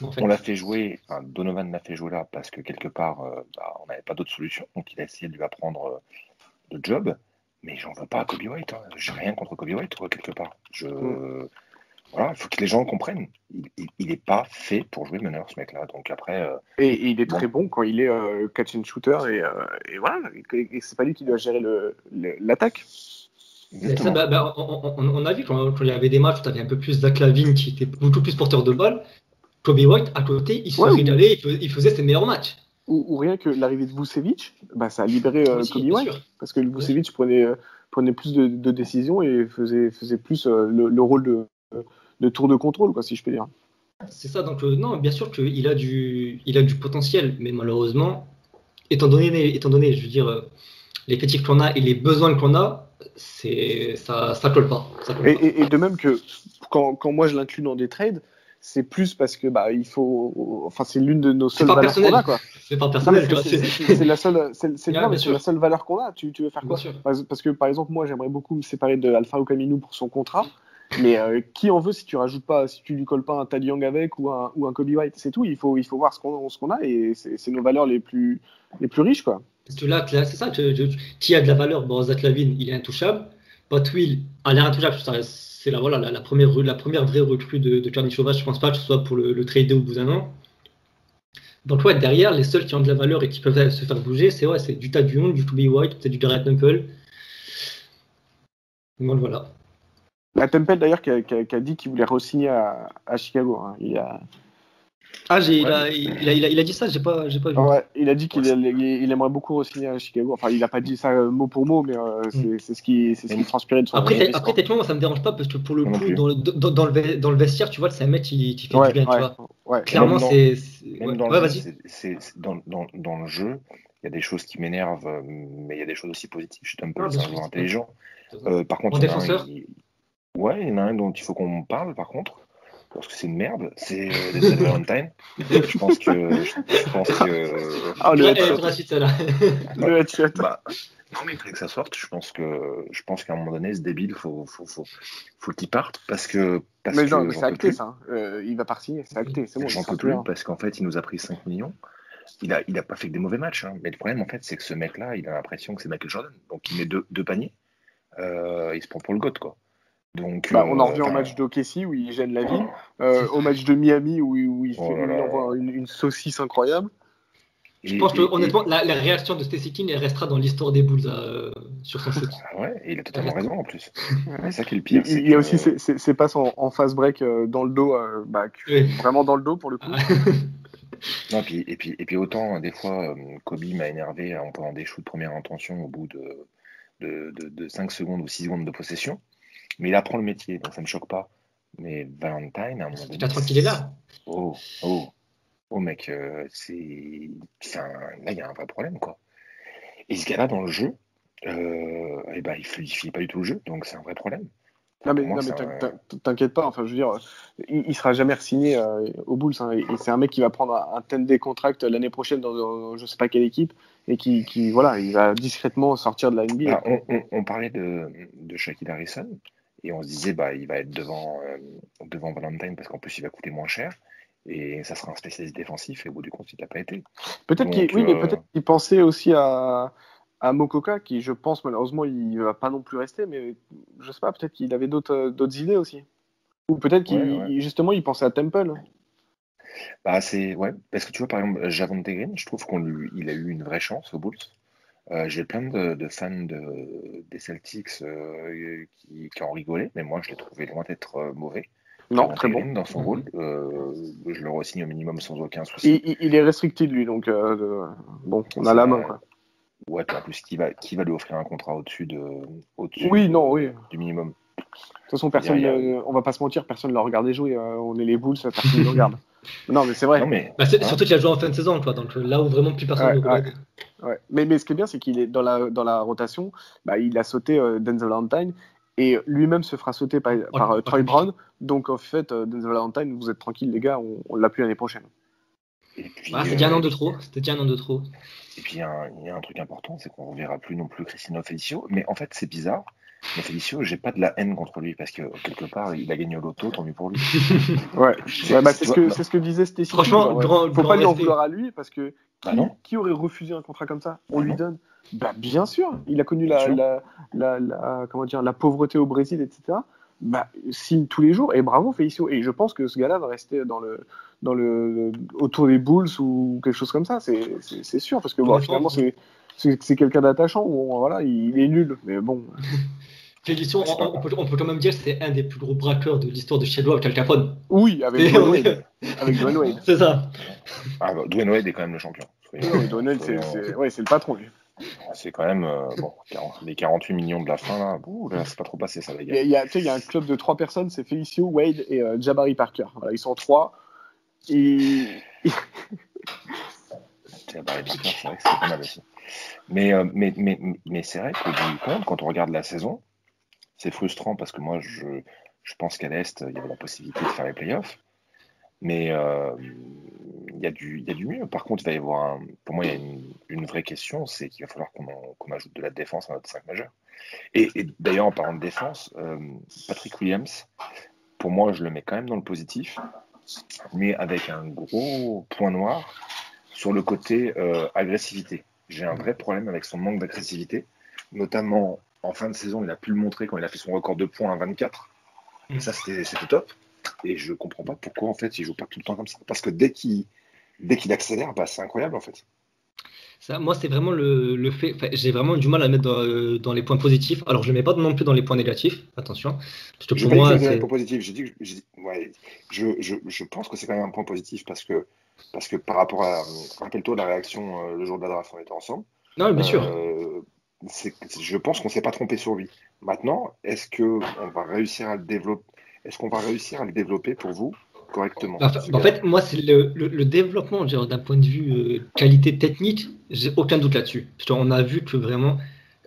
on, on l'a fait jouer, Donovan l'a fait jouer là parce que quelque part, euh, bah, on n'avait pas d'autre solution. Donc, il a essayé de lui apprendre le job. Mais j'en veux pas à Kobe White. Hein. J'ai rien contre Kobe White, quelque part. Je. Mm. Voilà, il faut que les gens comprennent. Il n'est pas fait pour jouer meneur, ce mec-là. Donc après. et, il est très bon quand il est catch and shooter et, et voilà. Et, c'est pas lui qui doit gérer l'attaque. Bah, bah, on, a vu quand, il y avait des matchs où tu avais un peu plus Zach Lavine qui était beaucoup plus porteur de balle, Kobe White à côté, il se régalait, il, faisait ses meilleurs matchs. ou, rien que l'arrivée de Vucevic, bah, ça a libéré euh, Kobe White. Parce que Vucevic prenait, euh, prenait plus de, décisions et faisait, faisait plus euh, le, rôle de, de, tour de contrôle, quoi, si je peux dire. C'est ça, donc non, bien sûr qu'il a, du, il a du potentiel, mais malheureusement, étant donné, étant donné je veux dire, les critiques qu'on a et les besoins qu'on a, c'est ça, ça colle pas. et, et, de même que quand, quand moi je l'inclus dans des trades, c'est plus parce que bah il faut enfin c'est l'une de nos seules valeurs qu'on a quoi. C'est pas personnel c'est la seule c'est la seule valeur qu'on a. Tu, tu, veux faire quoi? parce que par exemple moi j'aimerais beaucoup me séparer de Alpha Camino pour son contrat mais euh, qui en veut si tu rajoutes pas si tu lui colles pas un Taddy Young avec ou un, ou un Kobe White? C'est tout il faut il faut voir ce qu'on ce qu'on a et c'est nos valeurs les plus les plus riches quoi parce que là, c'est ça qui a de la valeur bon Zach Lavine il est intouchable Pat Will elle est intouchable c'est la, voilà, la, première, vraie recrue de, de Sauvage. Je pense pas que ce soit pour le, le trader au bout d'un an. Donc ouais, derrière, les seuls qui ont de la valeur et qui peuvent se faire bouger, c'est ouais, du Young, du To White, peut-être du Garrett Temple. Donc voilà. La Temple d'ailleurs qui, a, dit qu'il voulait re-signer à, Chicago. Hein. A, ah, il, a, il, a, dit ça, j'ai pas, j'ai pas vu. Ouais, il a dit qu'il il aimerait beaucoup re-signer à Chicago. Enfin, il a pas dit ça euh, mot pour mot, mais euh, mm. c'est ce qui, c'est ce qui transpirait de son. Après, après techniquement, ça me dérange pas parce que pour le coup, dans le, dans, le, dans le vestiaire, tu vois, c'est un mec qui, qui fait du bien, tu vois. Clairement, c'est. Même dans, le jeu, dans, dans, dans le jeu, il y a des choses qui m'énervent, mais il y a des choses aussi positives. Je suis un peu un joueur intelligent. Euh, par contre, il en a un, ouais, il y en a un dont il faut qu'on parle, par contre parce que c'est une merde, c'est euh, Saint Valentine. je pense que. Je, pense que. Ah, le headshot. le headshot. Bah, non, mais il fallait que ça sorte. Je pense que, je pense qu'à un moment donné, ce débile, faut, faut, faut, faut qu'il parte parce que. Parce mais non, c'est acté ça. Hein. Euh, il va partir, c'est acté, c'est bon. J'en peux plus parce qu'en fait, il nous a pris 5 millions. Il a, il a pas fait que des mauvais matchs. Hein. Mais le problème, en fait, c'est que ce mec-là, il a l'impression que c'est Michael Jordan. Donc, il met deux, deux paniers. Euh, il se prend pour le god, quoi. Bah, on en revient au match d'Okessi où il gêne la vie, euh, au match de Miami où, il, fait, oh envoie une, saucisse incroyable. Je pense que honnêtement, la, réaction de Stacy King elle restera dans l'histoire des Bulls euh, sur son shoot. Ah ouais, et il a totalement raison en plus. c'est ça qui est le pire. Il, y a aussi ces, passes en, en fast break euh, dans le dos, bah, vraiment dans le dos pour le coup. non, puis, et, puis, et puis autant, des fois, Kobe m'a énervé en prenant des shoots de première intention au bout de, de, de, de 5 secondes ou 6 secondes de possession. Mais il apprend le métier, donc ça ne me choque pas. Mais Valentine, à un moment donné. Tu qu'il est là. Oh, oh, oh, mec, euh, c'est. Là, il y a un vrai problème, quoi. Et ce gars-là, dans le jeu, euh, eh ben, il ne finit pas du tout le jeu, donc c'est un vrai problème. Non mais, non, mais t'inquiète pas, enfin je veux dire, il, ne sera jamais signé euh, au Bulls. Hein, et c'est un mec qui va prendre un, un des contract l'année prochaine dans, dans, je sais pas quelle équipe et qui, qui, voilà, il va discrètement sortir de la NBA. Ah, on, parlait de, de Shaquille Harrison et on se disait bah il va être devant euh, devant Valentine parce qu'en plus il va coûter moins cher et ça sera un spécialiste défensif et au bout du compte il n'a pas été. Peut-être qu'il oui mais euh, peut-être qu'il pensait aussi à à Mokoka, qui je pense malheureusement il va pas non plus rester, mais je sais pas, peut-être qu'il avait d'autres euh, d'autres idées aussi. Ou peut-être qu'il justement il pensait à Temple. Bah c'est ouais, parce que tu vois par exemple Javon Green, je trouve qu'on lui il a eu une vraie chance aux Bulls. Euh, j'ai plein de, fans de, des Celtics euh, qui, qui, ont rigolé, mais moi je l'ai trouvé loin d'être mauvais. Non, très bon. Dans son rôle, je le re-signe au minimum sans aucun souci. Il, il est restricté lui, donc bon, on a la main. Quoi. Ouais, en plus, qui va, qui va lui offrir un contrat au-dessus de, au oui, non, oui. du minimum De toute façon, personne, on va pas se mentir, personne ne l'a regardé jouer. Euh, on est les boules, personne ne le regarde. Non, mais c'est vrai. Non, mais, bah, Surtout qu'il a joué en fin de saison, quoi, donc là où vraiment plus personne ouais, ouais. Mais, mais ce qui est bien, c'est qu'il est dans la, dans la rotation, bah, il a sauté euh, Denzel Valentine et lui-même se fera sauter par, par euh, Troy Brown. Donc en fait, Denzel Valentine, vous êtes tranquille, les gars, on, on l'a plus l'année prochaine. Ah, c'était un an de trop. C'était un an de trop. Et puis, il y, a un truc important, c'est qu'on ne verra plus non plus Christine Felicio. Mais en fait, c'est bizarre. Mais Felicio, j'ai pas de la haine contre lui parce que quelque part, il a gagné au loto, tant mieux pour lui. ouais, bah, c'est ce, que, ce que disait Stéphane. Franchement, il ne faut pas lui en vouloir à lui parce que bah qui, aurait refusé un contrat comme ça? On bah lui donne. Bah, bien sûr, il a connu la, la, la, comment dire, la pauvreté au Brésil, etc bah, signe tous les jours et bravo Felicio. Et je pense que ce gars-là va rester dans le, dans le, autour des Bulls ou quelque chose comme ça, c'est sûr. Parce que bon, finalement, c'est quelqu'un d'attachant. voilà, il, est nul, mais bon. Felicio, on, peut, on, peut, quand même dire que c'est un des plus gros braqueurs de l'histoire de Shadow avec Al Capone. Oui, avec Dwayne Wade. avec Dwayne Wade. C'est ça. Ah, bah, Dwayne Wade est quand même le champion. O'Donnell, c'est le patron, lui. C'est quand même euh, bon, les 48 millions de la fin, là, là c'est pas trop passé, ça, les gars. Il y, a, il y a un club de trois personnes, c'est Felicio, Wade et euh, Jabari Parker. Voilà, ils sont trois. Et. Jabari Parker, c'est vrai que c'est pas mal aussi. Mais, euh, mais, c'est vrai que du compte, quand on regarde la saison, c'est frustrant parce que moi, je, pense qu'à l'Est, il y avait la possibilité de faire les playoffs. Mais euh, il, y a du, il mieux. Par contre, il va y avoir pour moi, il y a une, vraie question, c'est qu'il va falloir qu'on ajoute de la défense à notre 5 majeur. Et, d'ailleurs, en parlant de défense, euh, Patrick Williams, pour moi, je le mets quand même dans le positif, mais avec un gros point noir sur le côté agressivité. J'ai un vrai problème avec son manque d'agressivité, notamment en fin de saison, il a pu le montrer quand il a fait son record de points à 24. Et ça, c'était top. Et je comprends pas pourquoi en fait il joue pas tout le temps comme ça. Parce que dès qu'il dès qu'il accélère, bah, c'est incroyable en fait. Ça, moi, c'est vraiment le, le fait. J'ai vraiment du mal à mettre dans, euh, dans, les points positifs. Alors, je ne le mets pas non plus dans les points négatifs. Attention. Parce que pour moi, c'est. Les points positifs. J'ai dit, ouais, je, je, je, pense que c'est quand même un point positif parce que parce que par rapport à rappelle-toi de la réaction euh, le jour de la draft, on était ensemble. Non, bien sûr. Euh, je pense qu'on s'est pas trompé sur lui. Maintenant, est-ce que on va réussir à le développer est-ce qu'on va réussir à le développer pour vous correctement En fait, moi, c'est le, développement d'un point de vue euh, qualité technique, j'ai aucun doute là-dessus. On a vu que vraiment,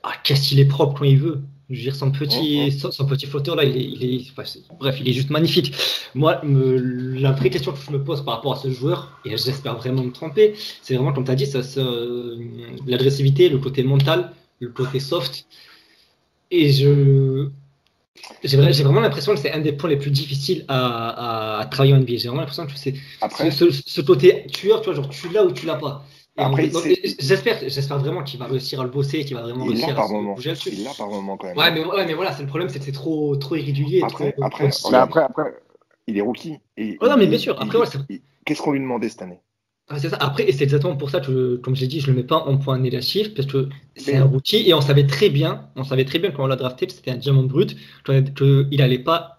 ah, qu'est-ce qu'il est propre quand il veut. Je veux dire, son petit, oh, oh. Son, petit flotteur là, il est, il est bref, il est juste magnifique. Moi, la vraie question que je me pose par rapport à ce joueur, et j'espère vraiment me tromper, c'est vraiment, comme tu as dit, ça, l'agressivité, le côté mental, le côté soft. Et je, j'ai vraiment l'impression que c'est un des points les plus difficiles à, travailler en NBA. J'ai vraiment l'impression que c'est ce, côté tueur, tu vois, genre tu l'as ou tu l'as pas. J'espère, j'espère vraiment qu'il va réussir à le bosser, qu'il va vraiment il réussir à se bouger dessus. Il l'a par moment quand même. Ouais, mais, ouais, mais voilà, c'est le problème, c'est que c'est trop, trop irrégulier. Après, trop, après, après, après, il est rookie. Et, oh non, mais bien sûr. Après, Qu'est-ce qu'on lui demandait cette année? C'est ça. Après, et c'est exactement pour ça que, comme j'ai dit, je le mets pas en point négatif, parce que c'est un routier, et on savait très bien, on savait très bien quand on l'a drafté, que c'était un diamant brut, qu'il n'allait pas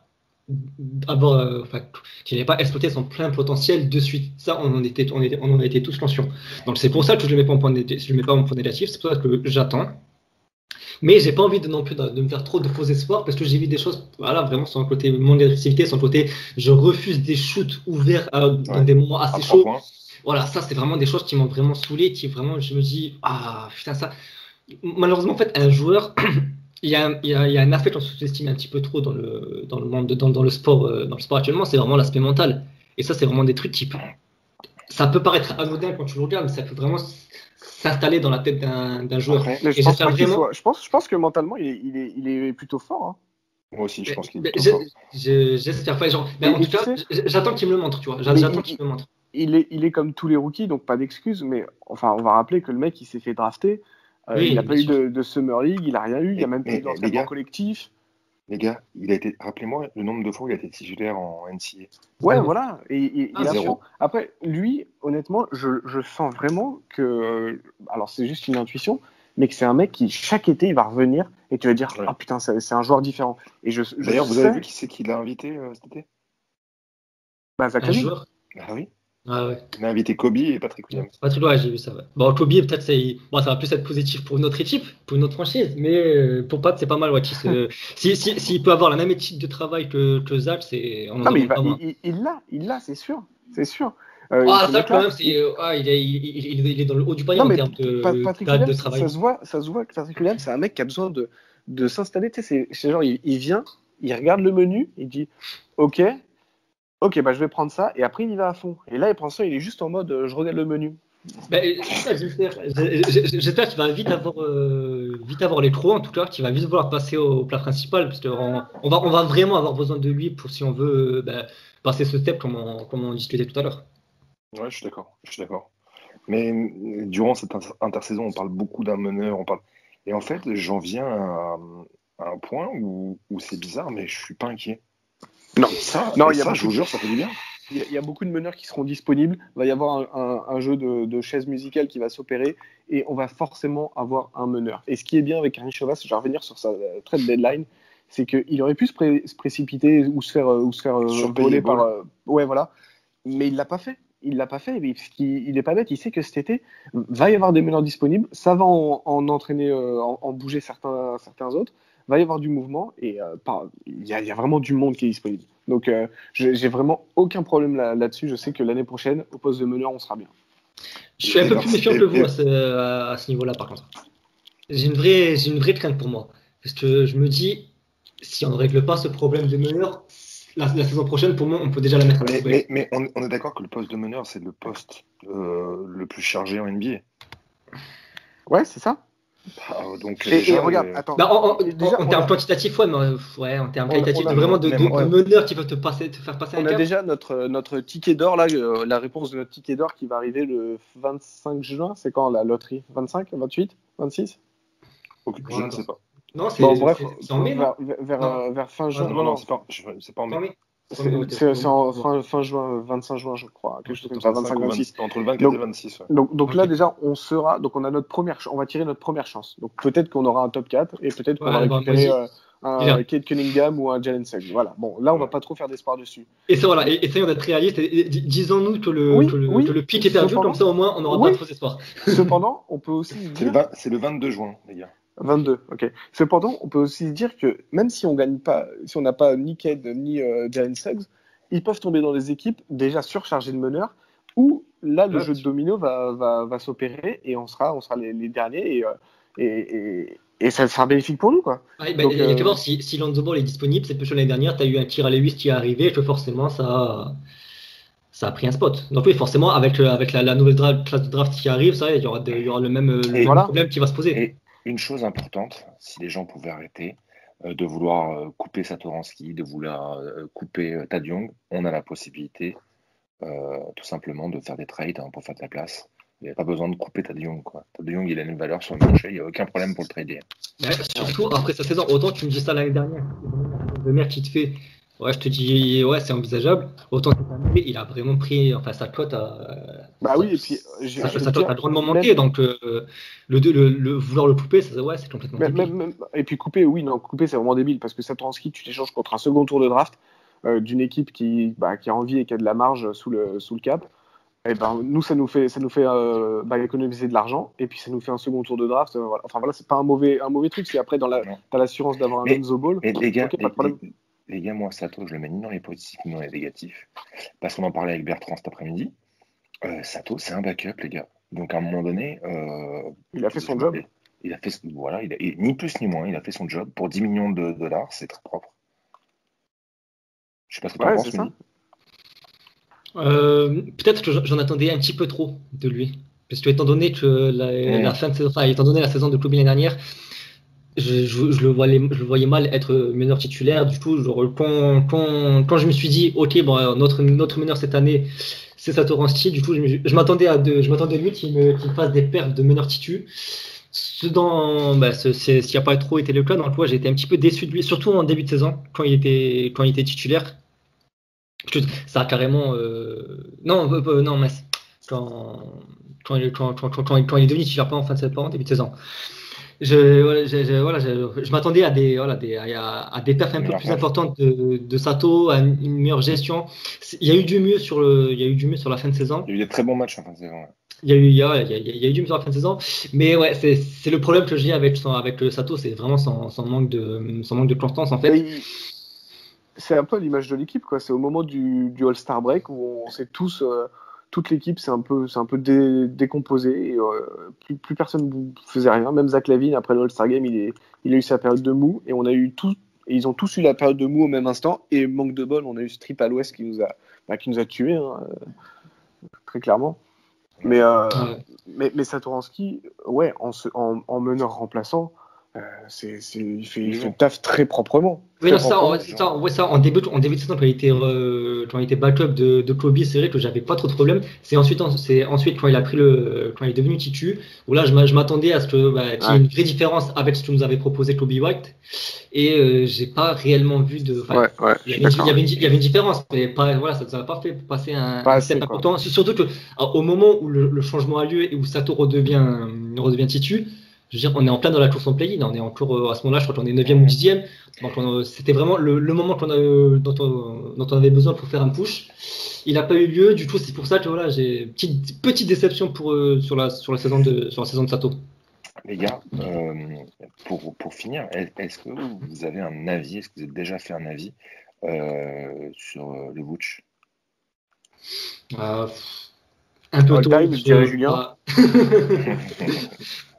avoir, euh, enfin, qu'il n'allait pas exploiter son plein potentiel de suite. Ça, on en était, on, était, on en était tous conscients. Donc c'est pour ça que je le mets pas en point négatif, je le mets pas en point négatif, c'est pour ça que j'attends. Mais j'ai pas envie de non plus de, me faire trop de faux espoirs parce que j'ai vu des choses, voilà, vraiment sur un côté mon agressivité, sur le côté je refuse des shoots ouverts dans des moments assez chauds. Voilà, ça, c'est vraiment des choses qui m'ont vraiment saoulé, qui vraiment, je me dis, ah, putain, ça. Malheureusement, en fait, un joueur, il y, a, il, y a, il y a un aspect qu'on sous-estime un petit peu trop dans le, dans le monde, dans, dans le sport, euh, dans le sport actuellement, c'est vraiment l'aspect mental. Et ça, c'est vraiment des trucs qui. Ça peut paraître anodin quand tu le regardes, mais ça peut vraiment s'installer dans la tête d'un joueur. je, pense vraiment... je, pense, je pense que mentalement, il est, il est, il est plutôt fort. Hein. Moi aussi, je pense qu'il est plutôt fort. J'espère pas. Genre, mais en tout cas, j'attends qu'il me le montre, tu vois. J'attends qu'il me le montre il est, il est comme tous les rookies, donc pas d'excuses, mais enfin, on va rappeler que le mec, il s'est fait drafter. Euh, il n'a pas eu de, Summer League, il n'a rien eu, il n'y a même pas eu d'entraînement collectif. Les gars, il a été, rappelez-moi le nombre de fois où il a été titulaire en NCA. Ouais, voilà. Et, ah, Après, lui, honnêtement, je, je, sens vraiment que, alors c'est juste une intuition, mais que c'est un mec qui chaque été il va revenir et tu vas dire ah putain c'est un joueur différent. Et je, D'ailleurs, vous avez vu qui c'est qui l'a invité euh, cet été? Bah Zachary. Ah oui. Ah ouais. On a invité Kobe et Patrick Williams. Patrick, ouais, j'ai vu ça. Bon, Kobe, peut-être, bon, ça va plus être positif pour notre équipe, pour notre franchise, mais euh, pour Pat, c'est pas mal. S'il si, si, peut avoir la même éthique de travail que, que Zach, c'est. Non, mais il l'a, il l'a, c'est sûr. C'est sûr. Euh, ah, Zach, quand même, euh, ah, il, est, il, il, est, dans le haut du panier en termes de, Patrick Williams, de travail. Ça se, voit, ça se voit que Patrick Williams, c'est un mec qui a besoin de, de s'installer. Tu sais, c'est genre, il, vient, il regarde le menu, il dit Ok, Ok, bah, je vais prendre ça, et après il y va à fond. Et là, il prend ça, il est juste en mode euh, je regarde le menu. Bah, J'espère qu'il va vite avoir, euh, vite avoir les crocs, en tout cas, qu'il va vite vouloir passer au, plat principal, parce qu'on on va, on va vraiment avoir besoin de lui pour si on veut euh, bah, passer ce step comme on, comme on discutait tout à l'heure. Ouais, je suis d'accord, je suis d'accord. Mais durant cette intersaison, on parle beaucoup d'un meneur, on parle. Et en fait, j'en viens à, un point où, où c'est bizarre, mais je suis pas inquiet. Non, ça, non, il y a je vous jure, ça fait du bien. Il y, a beaucoup de meneurs qui seront disponibles. Il va y avoir un, jeu de, de chaises musicales qui va s'opérer et on va forcément avoir un meneur. Et ce qui est bien avec Karim Chavas, je vais revenir sur sa euh, trade deadline, c'est qu'il aurait pu se, précipiter ou se faire, euh, ou se faire euh, voler par. ouais, voilà. Mais il l'a pas fait. il l'a pas fait, mais il n'est pas bête, il sait que cet été, va y avoir des meneurs disponibles, ça va en, entraîner, euh, en, bouger certains, certains autres, va y avoir du mouvement, et euh, il y, a vraiment du monde qui est disponible. Donc euh, j'ai vraiment aucun problème là-dessus, je sais que l'année prochaine, au poste de meneur, on sera bien. Je suis un peu plus méfiant que vous à ce, ce niveau-là, par contre. J'ai une, vraie, une vraie crainte pour moi, parce que je me dis, si on ne règle pas ce problème de meneur, la, saison prochaine, pour moi, on peut déjà la mettre à la Mais, mais, on, est d'accord que le poste de meneur, c'est le poste euh, le plus chargé en NBA. Ouais, c'est ça. Bah, donc, et, regarde, attends. Bah, en, termes quantitatifs, ouais, mais ouais, en termes qualitatifs, vraiment de, meneurs qui peuvent te, passer, te faire passer on un On a déjà notre, notre ticket d'or, là, euh, la réponse de notre ticket d'or qui va arriver le 25 juin. C'est quand la loterie? 25, 28, 26 Je ne sais pas. Non, c'est bon, bref, en mai, vers, vers, euh, vers, fin juin. Non, non, c'est pas, pas en mai. C'est en fin, fin, juin, 25 juin, je crois, quelque chose comme ça, 25, 26. Entre le 24 et le 26. Ouais. Donc, donc là, déjà, on sera, donc on a notre première, on va tirer notre première chance. Donc peut-être qu'on aura un top 4 et peut-être qu'on va récupérer euh, un Kate Cunningham ou un Jalen Suggs. Voilà. Bon, là, on va pas trop faire d'espoir dessus. Et ça, voilà. Et, essayons d'être réaliste. Disons-nous que le, que le, que le pic est perdu, comme ça, au moins, on n'aura pas trop d'espoir. Cependant, on peut aussi. C'est le 22 juin, les gars. 22, ok. Cependant, on peut aussi dire que même si on gagne pas, si on n'a pas ni Ked ni euh, Jalen Suggs, ils peuvent tomber dans des équipes déjà surchargées de meneurs où là le jeu de domino va, va, va s'opérer et on sera, on sera les, derniers et, euh, et, et, ça sera bénéfique pour nous. Quoi. Ouais, bah, Donc, euh... si, si Lonzo Ball est disponible, c'est plus l'année dernière, tu as eu un tir à Lewis qui est arrivé, que forcément ça, ça a pris un spot. Donc oui, forcément, avec, avec la, nouvelle classe de draft qui arrive, ça, il, y aura il y aura le même, le même problème qui va se poser une chose importante, si les gens pouvaient arrêter euh, de vouloir euh, couper Satoransky, de vouloir euh, couper Tadiong, on a la possibilité tout simplement de faire des trades hein, pour faire de la place. Il n'y a pas besoin de couper Tadiong. Tadiong, il a une valeur sur le marché, il n'y a aucun problème pour le trader. surtout après sa saison, autant tu me dis ça l'année dernière, le maire qui te fait Ouais, je te dis, ouais, c'est envisageable. Autant il a vraiment pris, enfin, sa cote a. Bah oui, et puis. Sa, sa cote a drôlement manqué, donc euh, le, le, le, vouloir le couper, ça, ouais, c'est complètement. Même, et puis couper, oui, non, couper, c'est vraiment débile, parce que ça Satoransky, tu t'échanges contre un second tour de draft euh, d'une équipe qui, bah, qui a envie et qui a de la marge sous le, sous le cap. Et eh ben, nous, ça nous fait, ça nous fait euh, bah, économiser de l'argent, et puis ça nous fait un second tour de draft. voilà. Enfin voilà, c'est pas un mauvais, un mauvais truc, c'est après, dans l'assurance la, d'avoir un Enzo Ball. Mais les gars, pas de problème les gars, moi, Sato, je le mets ni dans les positifs ni dans les négatifs. Parce qu'on en parlait avec Bertrand cet après-midi. Euh, Sato, c'est un backup, les gars. Donc, à un moment donné. Euh, il a fait son job. Il a fait, voilà, il a, ni plus ni moins, il a fait son job pour 10 millions de dollars, c'est très propre. Je sais pas ce que tu ouais, penses, euh, Peut-être que j'en attendais un petit peu trop de lui. Parce que, étant donné que la, fin de saison, enfin, étant donné la saison de club l'année dernière, je, le voyais, je, voyais, mal être meneur titulaire. Du coup, quand, quand, je me suis dit, ok, bon, notre, notre meneur cette année, c'est Satoransky, du coup, je, m'attendais à je lui qu'il me, fasse des pertes de meneur titu. Ce dont, bah, ce, qui n'a pas trop été le cas, dans le j'ai été un petit peu déçu de lui, surtout en début de saison, quand il était, quand il était titulaire. Ça a carrément. Euh, non, euh, euh, non, mais quand, quand, quand, quand, il est devenu titulaire, pas en fin de saison, en début de saison je, voilà, je, m'attendais à des, voilà, des, à, des perfs un peu plus importantes de, de, Sato, à une, meilleure gestion. Il y a eu du mieux sur le, il y a eu du mieux sur la fin de saison. Il y a eu des très bons matchs en fin de saison. Il y a eu, il y a, il y a, eu du mieux sur la fin de saison, mais ouais, c'est le problème que j'ai avec son, avec le Sato, c'est vraiment son, son, manque de, son manque de constance en fait. C'est un peu l'image de l'équipe, quoi. C'est au moment du, du All-Star Break où on s'est tous euh, toute l'équipe s'est un peu, un peu décomposée. Et, euh, plus, plus, personne faisait rien. Même Zach Lavine, après le All-Star Game, il, est, il a eu sa période de mou. Et on a eu tout, et ils ont tous eu la période de mou au même instant. Et manque de bol, on a eu ce trip à l'ouest qui nous a, bah, qui nous a tués, hein, euh, très clairement. Mais, euh, mais, mais Satoransky, ouais, en, en, en meneur remplaçant, euh, c'est, il, fait, il fait le taf très proprement. Oui, ça, on, ça, voit ça en début, en début de saison quand il était, euh, quand il était backup de, de Kobe, c'est vrai que j'avais pas trop de problèmes. C'est ensuite, c'est ensuite quand il a pris le, quand il est devenu titu, où là je m'attendais à ce que bah, qu'il y ait une vraie différence avec ce que nous avait proposé Kobe White, et euh, j'ai pas réellement vu de. Ouais, ouais, il, y avait, il, y avait une, il, y avait une, différence, mais pas, voilà, ça ne pas fait passer un, pas assez, Surtout que au moment où le, le, changement a lieu et où Sato redevient, redevient titu je veux dire, on est en plein dans la course en play-in. On est encore à ce moment-là, je crois qu'on est 9e ou 10e. Donc c'était vraiment le, moment qu'on dont, on, dont, on, avait besoin pour faire un push. Il n'a pas eu lieu. Du coup, c'est pour ça que voilà, j'ai petite petite déception pour sur la sur la saison de sur la saison de Sato. Les gars, pour, pour finir, est-ce que vous avez un avis Est-ce que vous avez déjà fait un avis sur le Butch? Euh, un peu tôt. je dirais Julien.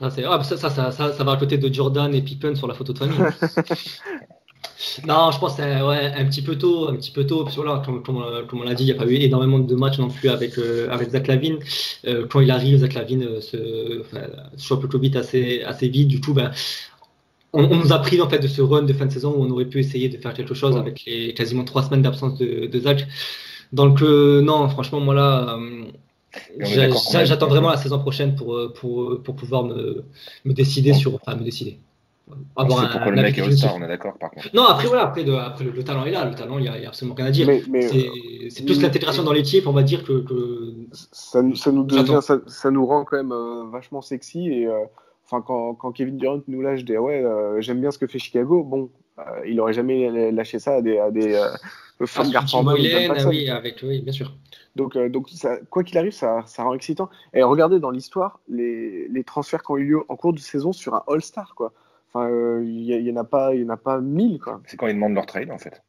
Ah, ah, ça, ça, ça, ça, va à côté de Jordan et Pippen sur la photo de famille. non, je pense c'est ouais, un petit peu tôt, un petit peu tôt. Parce que là, comme, on l'a dit, il n'y a pas eu énormément de matchs non plus avec, euh, avec Zach Lavine. Euh, quand il arrive, Zach Lavine se, enfin, chope le Covid assez, assez vite. Du coup, ben, on, nous a pris en fait de ce run de fin de saison où on aurait pu essayer de faire quelque chose avec les quasiment trois semaines d'absence de, de Zach. Donc, euh, non, franchement, moi là, euh, j'attends vraiment la saison prochaine pour, euh, pour, pour pouvoir me, me décider sur. Enfin, me décider. Avoir un, pour le mec est All-Star, on est d'accord par contre. Non, après, voilà, après, après le, talent est là, le talent, il n'y a, a, absolument rien à dire. c'est plus l'intégration dans l'équipe, on va dire que. que... Ça, ça, nous devient, ça, ça, nous rend quand même vachement sexy et. Enfin, quand, quand, Kevin Durant nous lâche des ouais, j'aime bien ce que fait Chicago, bon, il aurait jamais lâché ça à des, à des, ah, oui, avec oui, bien sûr. Donc, euh, donc ça, quoi qu'il arrive, ça, ça, rend excitant. Et regardez dans l'histoire les, les, transferts qui ont eu lieu en cours de saison sur un All-Star, quoi. Enfin, euh, il n'y en a pas, il y en a pas mille, quoi. C'est quand ils demandent leur trade, en fait.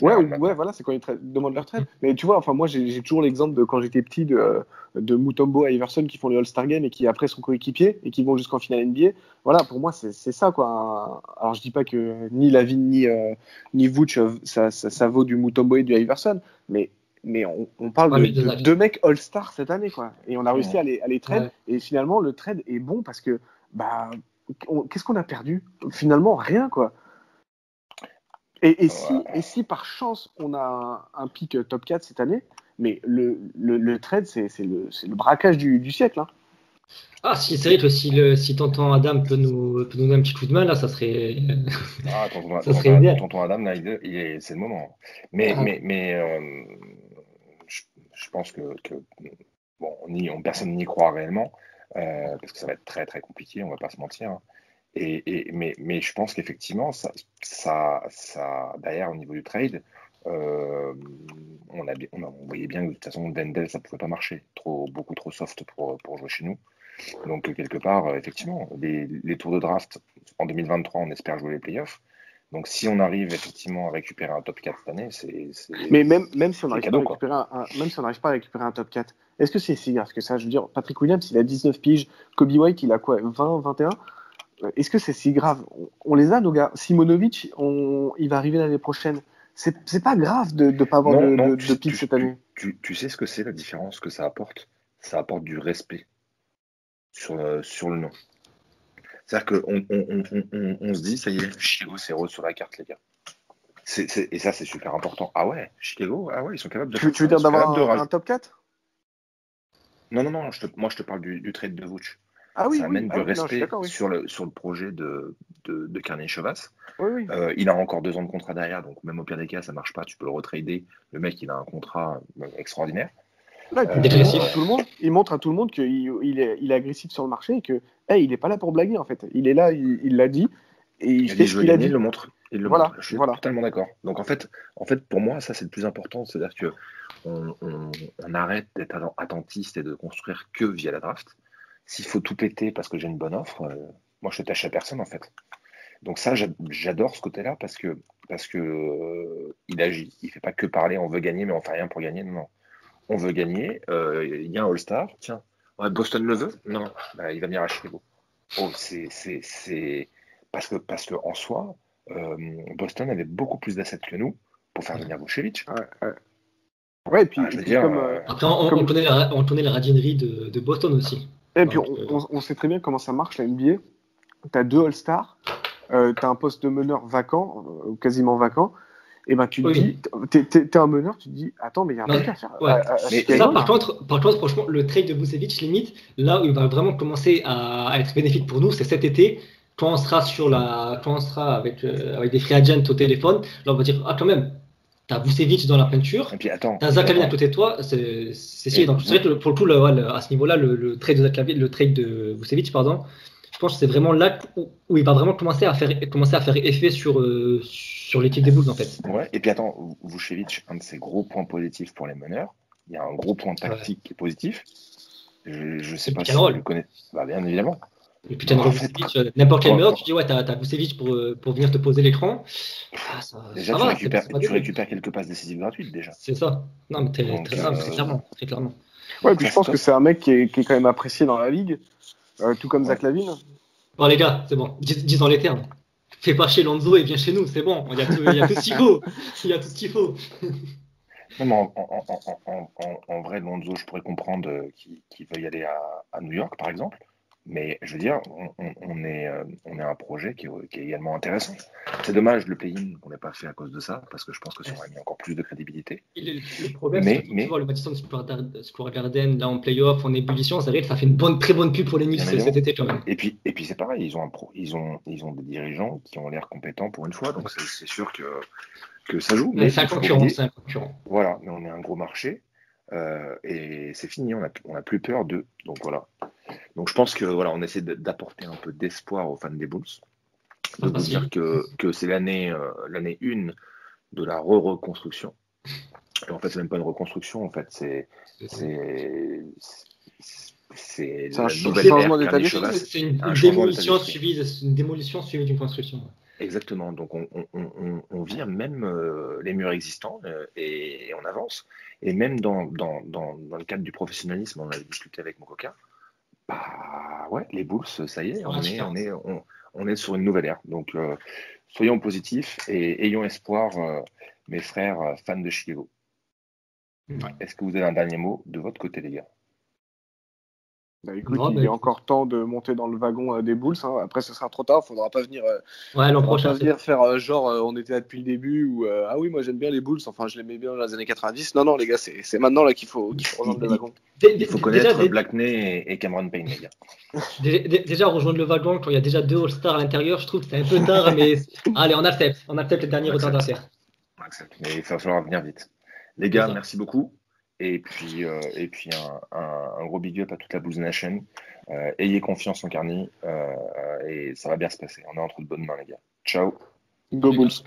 Ouais, ouais, voilà, c'est quand ils demandent leur trade. Mais tu vois, enfin, moi, j'ai toujours l'exemple de quand j'étais petit de, de Mutombo et Iverson qui font le All-Star Game et qui après sont coéquipiers et qui vont jusqu'en finale NBA. Voilà, pour moi, c'est ça, quoi. Alors, je dis pas que ni Lavin ni, euh, ni Vooch, euh, ça, ça, vaut du Mutombo et du Iverson, mais, mais on, parle de, deux mecs All-Star cette année, quoi. Et on a réussi à les, à les trade. Et finalement, le trade est bon parce que, bah, qu'est-ce qu'on a perdu? Finalement, rien, quoi. Et, si, et, si, par chance on a un, pic top 4 cette année, mais le, le, trade, c'est le, le, braquage du, du siècle. Hein. Ah, si, c'est vrai que si, le, si tonton Adam peut nous, peut nous donner un petit coup de main, là, ça serait. Ah, tonton, ça serait tonton, Adam, là, c'est le moment. Mais, ah. mais, mais euh, je, pense que, bon, on personne n'y croit réellement, euh, parce que ça va être très, très compliqué, on va pas se mentir. Hein. Et, mais, je pense qu'effectivement, ça, ça, derrière, au niveau du trade, euh, on, voyait bien que de toute façon, Wendell, ça ne pouvait pas marcher. Trop, beaucoup trop soft pour, pour jouer chez nous. Donc, quelque part, effectivement, les, les, tours de draft en 2023, on espère jouer les playoffs. Donc, si on arrive effectivement à récupérer un top 4 cette année, c'est. Mais même, même, si on n'arrive pas, un, même si pas à récupérer un top 4, est-ce que c'est si grave que ça? Je veux dire, Patrick Williams, il a 19 piges. Kobe White, il a quoi? 20, 21 est-ce que c'est si grave? On, les a, nos gars. Simonovic, on, il va arriver l'année prochaine. C'est pas grave de ne pas avoir de, de, cette année. Tu, sais ce que c'est la différence que ça apporte? Ça apporte du respect sur, euh, sur le nom. C'est-à-dire qu'on on, on, se dit, ça y est, Chicago, c'est rose sur la carte, les gars. et ça, c'est super important. Ah ouais, Chicago, ah ouais, ils sont capables de. Tu, tu veux dire d'avoir un, top 4 Non, non, non, moi je te parle du, du trade de Vouch. Ah oui, ça amène ah du respect sur, le, sur le projet de, de, de Carnet Chevas. Euh, il a encore deux ans de contrat derrière, donc même au pire des cas, ça marche pas, tu peux le retrader. Le mec, il a un contrat euh, extraordinaire. Là, il, tout le monde, il montre à tout le monde qu'il il est, il est agressif sur le marché et que hey, il n'est pas là pour blaguer en fait. Il est là, il l'a dit et il, fait ce qu'il a dit. Il le montre. Il le voilà, montre. Je suis totalement d'accord. Donc en fait, en fait, pour moi, ça c'est le plus important, c'est-à-dire que on, on arrête d'être attentiste et de construire que via la draft s'il faut tout péter parce que j'ai une bonne offre, euh, moi je te tâche à personne en fait. Donc ça, j'adore ce côté-là parce que parce que euh, il agit. Il fait pas que parler. On veut gagner, mais on fait rien pour gagner. Non, on veut gagner. Euh, il y a un All-Star. Tiens, Boston le veut? Non, bah, il va venir à Chicago. Oh, c'est parce que parce que en soi, Boston avait beaucoup plus d'assets que nous pour faire venir Vucevic. Ouais, et puis, on, connaît la, on, la, radinerie de, de Boston aussi. Et puis, euh, on, sait très bien comment ça marche, la NBA. Tu as deux All-Stars, euh, tu as un poste de meneur vacant, euh, quasiment vacant. Et ben tu te dis, t'es, es, un meneur, tu te dis, attends, mais il y a un truc à faire. mais ça, par contre, par contre, franchement, le trade de Vucevic, limite, là où il va vraiment commencer à, être bénéfique pour nous, c'est cet été, quand on sera sur la, quand on sera avec, avec des free agents au téléphone, là on va dire, ah quand même, T'as Vucevic dans la peinture. Et puis attends. T'as Zakarin à côté de toi. C'est c'est Donc c'est vrai que pour le coup, à ce niveau-là, le, trade de Zakarin, le trade de Vucevic, pardon, pense que c'est vraiment là où, il va vraiment commencer à faire, commencer à faire effet sur, euh, sur l'équipe des Bulls, en fait. Ouais, et puis attends, Vucevic, un de ses gros points positifs pour les meneurs, il y a un gros point tactique qui est positif. Je ne sais pas si vous le connaissez. Bah, bien évidemment. Et puis tu as Vucevic, euh, n'importe quel meneur, tu dis ouais, tu as, Vucevic pour, euh, pour venir te poser l'écran. Ah, déjà, tu, récupères, tu récupères quelques passes décisives gratuites déjà. C'est ça. Non, mais très, très, clairement, très clairement. Ouais, puis je pense que c'est un mec qui est, qui est, quand même apprécié dans la ligue, euh, tout comme Zach Lavine? Bon, les gars, c'est bon, dis, dans les termes. Fais pas chez Lonzo et viens chez nous, c'est bon, il y a tout, il y a tout ce qu'il faut. Il y a tout ce qu'il faut. Non, mais en, en, en, en, vrai, Lonzo, je pourrais comprendre qu'il veuille aller à, à, New York, par exemple. Mais je veux dire, on, est, euh, on est un projet qui est, également intéressant. C'est dommage, le play-in, on n'est pas fait à cause de ça, parce que je pense que ça aurait mis encore plus de crédibilité. le, problème, c'est que tu vois, le Madison Square Garden, là en playoff, en ébullition, ça ça fait une bonne, très bonne pub pour les Knicks cet été quand même. Et puis, et puis c'est pareil, ils ont, un pro, ils, ont, ils ont des dirigeants qui ont l'air compétents pour une fois, donc c'est sûr que, que ça joue. Mais, c'est un concurrent, c'est un concurrent. Voilà, mais on est un gros marché. Euh, et c'est fini, on n'a plus peur d'eux. Donc voilà. Donc je pense que voilà, on essaie d'apporter un peu d'espoir aux fans des Bulls, de vous dire que, que c'est l'année euh, l'année une de la re-reconstruction. en fait, c'est même pas une reconstruction, en fait, c'est c'est un changement d'état des choses. C'est une, démolition une démolition suivie d'une construction. Exactement. Donc on, on, on, vire même euh, les murs existants euh, et, on avance. Et même dans, dans, dans, dans, le cadre du professionnalisme, on avait discuté avec mon coca. Bah ouais, les Bulls, ça y est, on est, on, est, on, est sur une nouvelle ère. Donc euh, soyons positifs et ayons espoir, mes frères fans de Chicago. Est-ce que vous avez un dernier mot de votre côté, les gars? Bah, écoute, il est encore temps de monter dans le wagon euh, des Bulls. Hein. Après, ce sera trop tard. Faudra pas venir, euh, ouais, l'an prochain, venir faire euh, genre on était là depuis le début ou ah oui, moi j'aime bien les Bulls. Enfin, je l'aimais bien dans les années 90. Non, non, les gars, c'est maintenant là qu'il faut, rejoindre le wagon. Il faut connaître Blackney et Cameron Payne, les gars. Déjà, rejoindre le wagon quand il y a déjà deux All-Stars à l'intérieur, je trouve que c'est un peu tard, mais allez, on accepte. On accepte le dernier retardataire. Mais il va falloir venir vite. Les gars, merci beaucoup. Et puis, euh, et puis un, gros big up à toute la Bulls Nation. Euh, ayez confiance en Carney euh, et ça va bien se passer. On est entre de bonnes mains, les gars. Ciao. Go Bulls.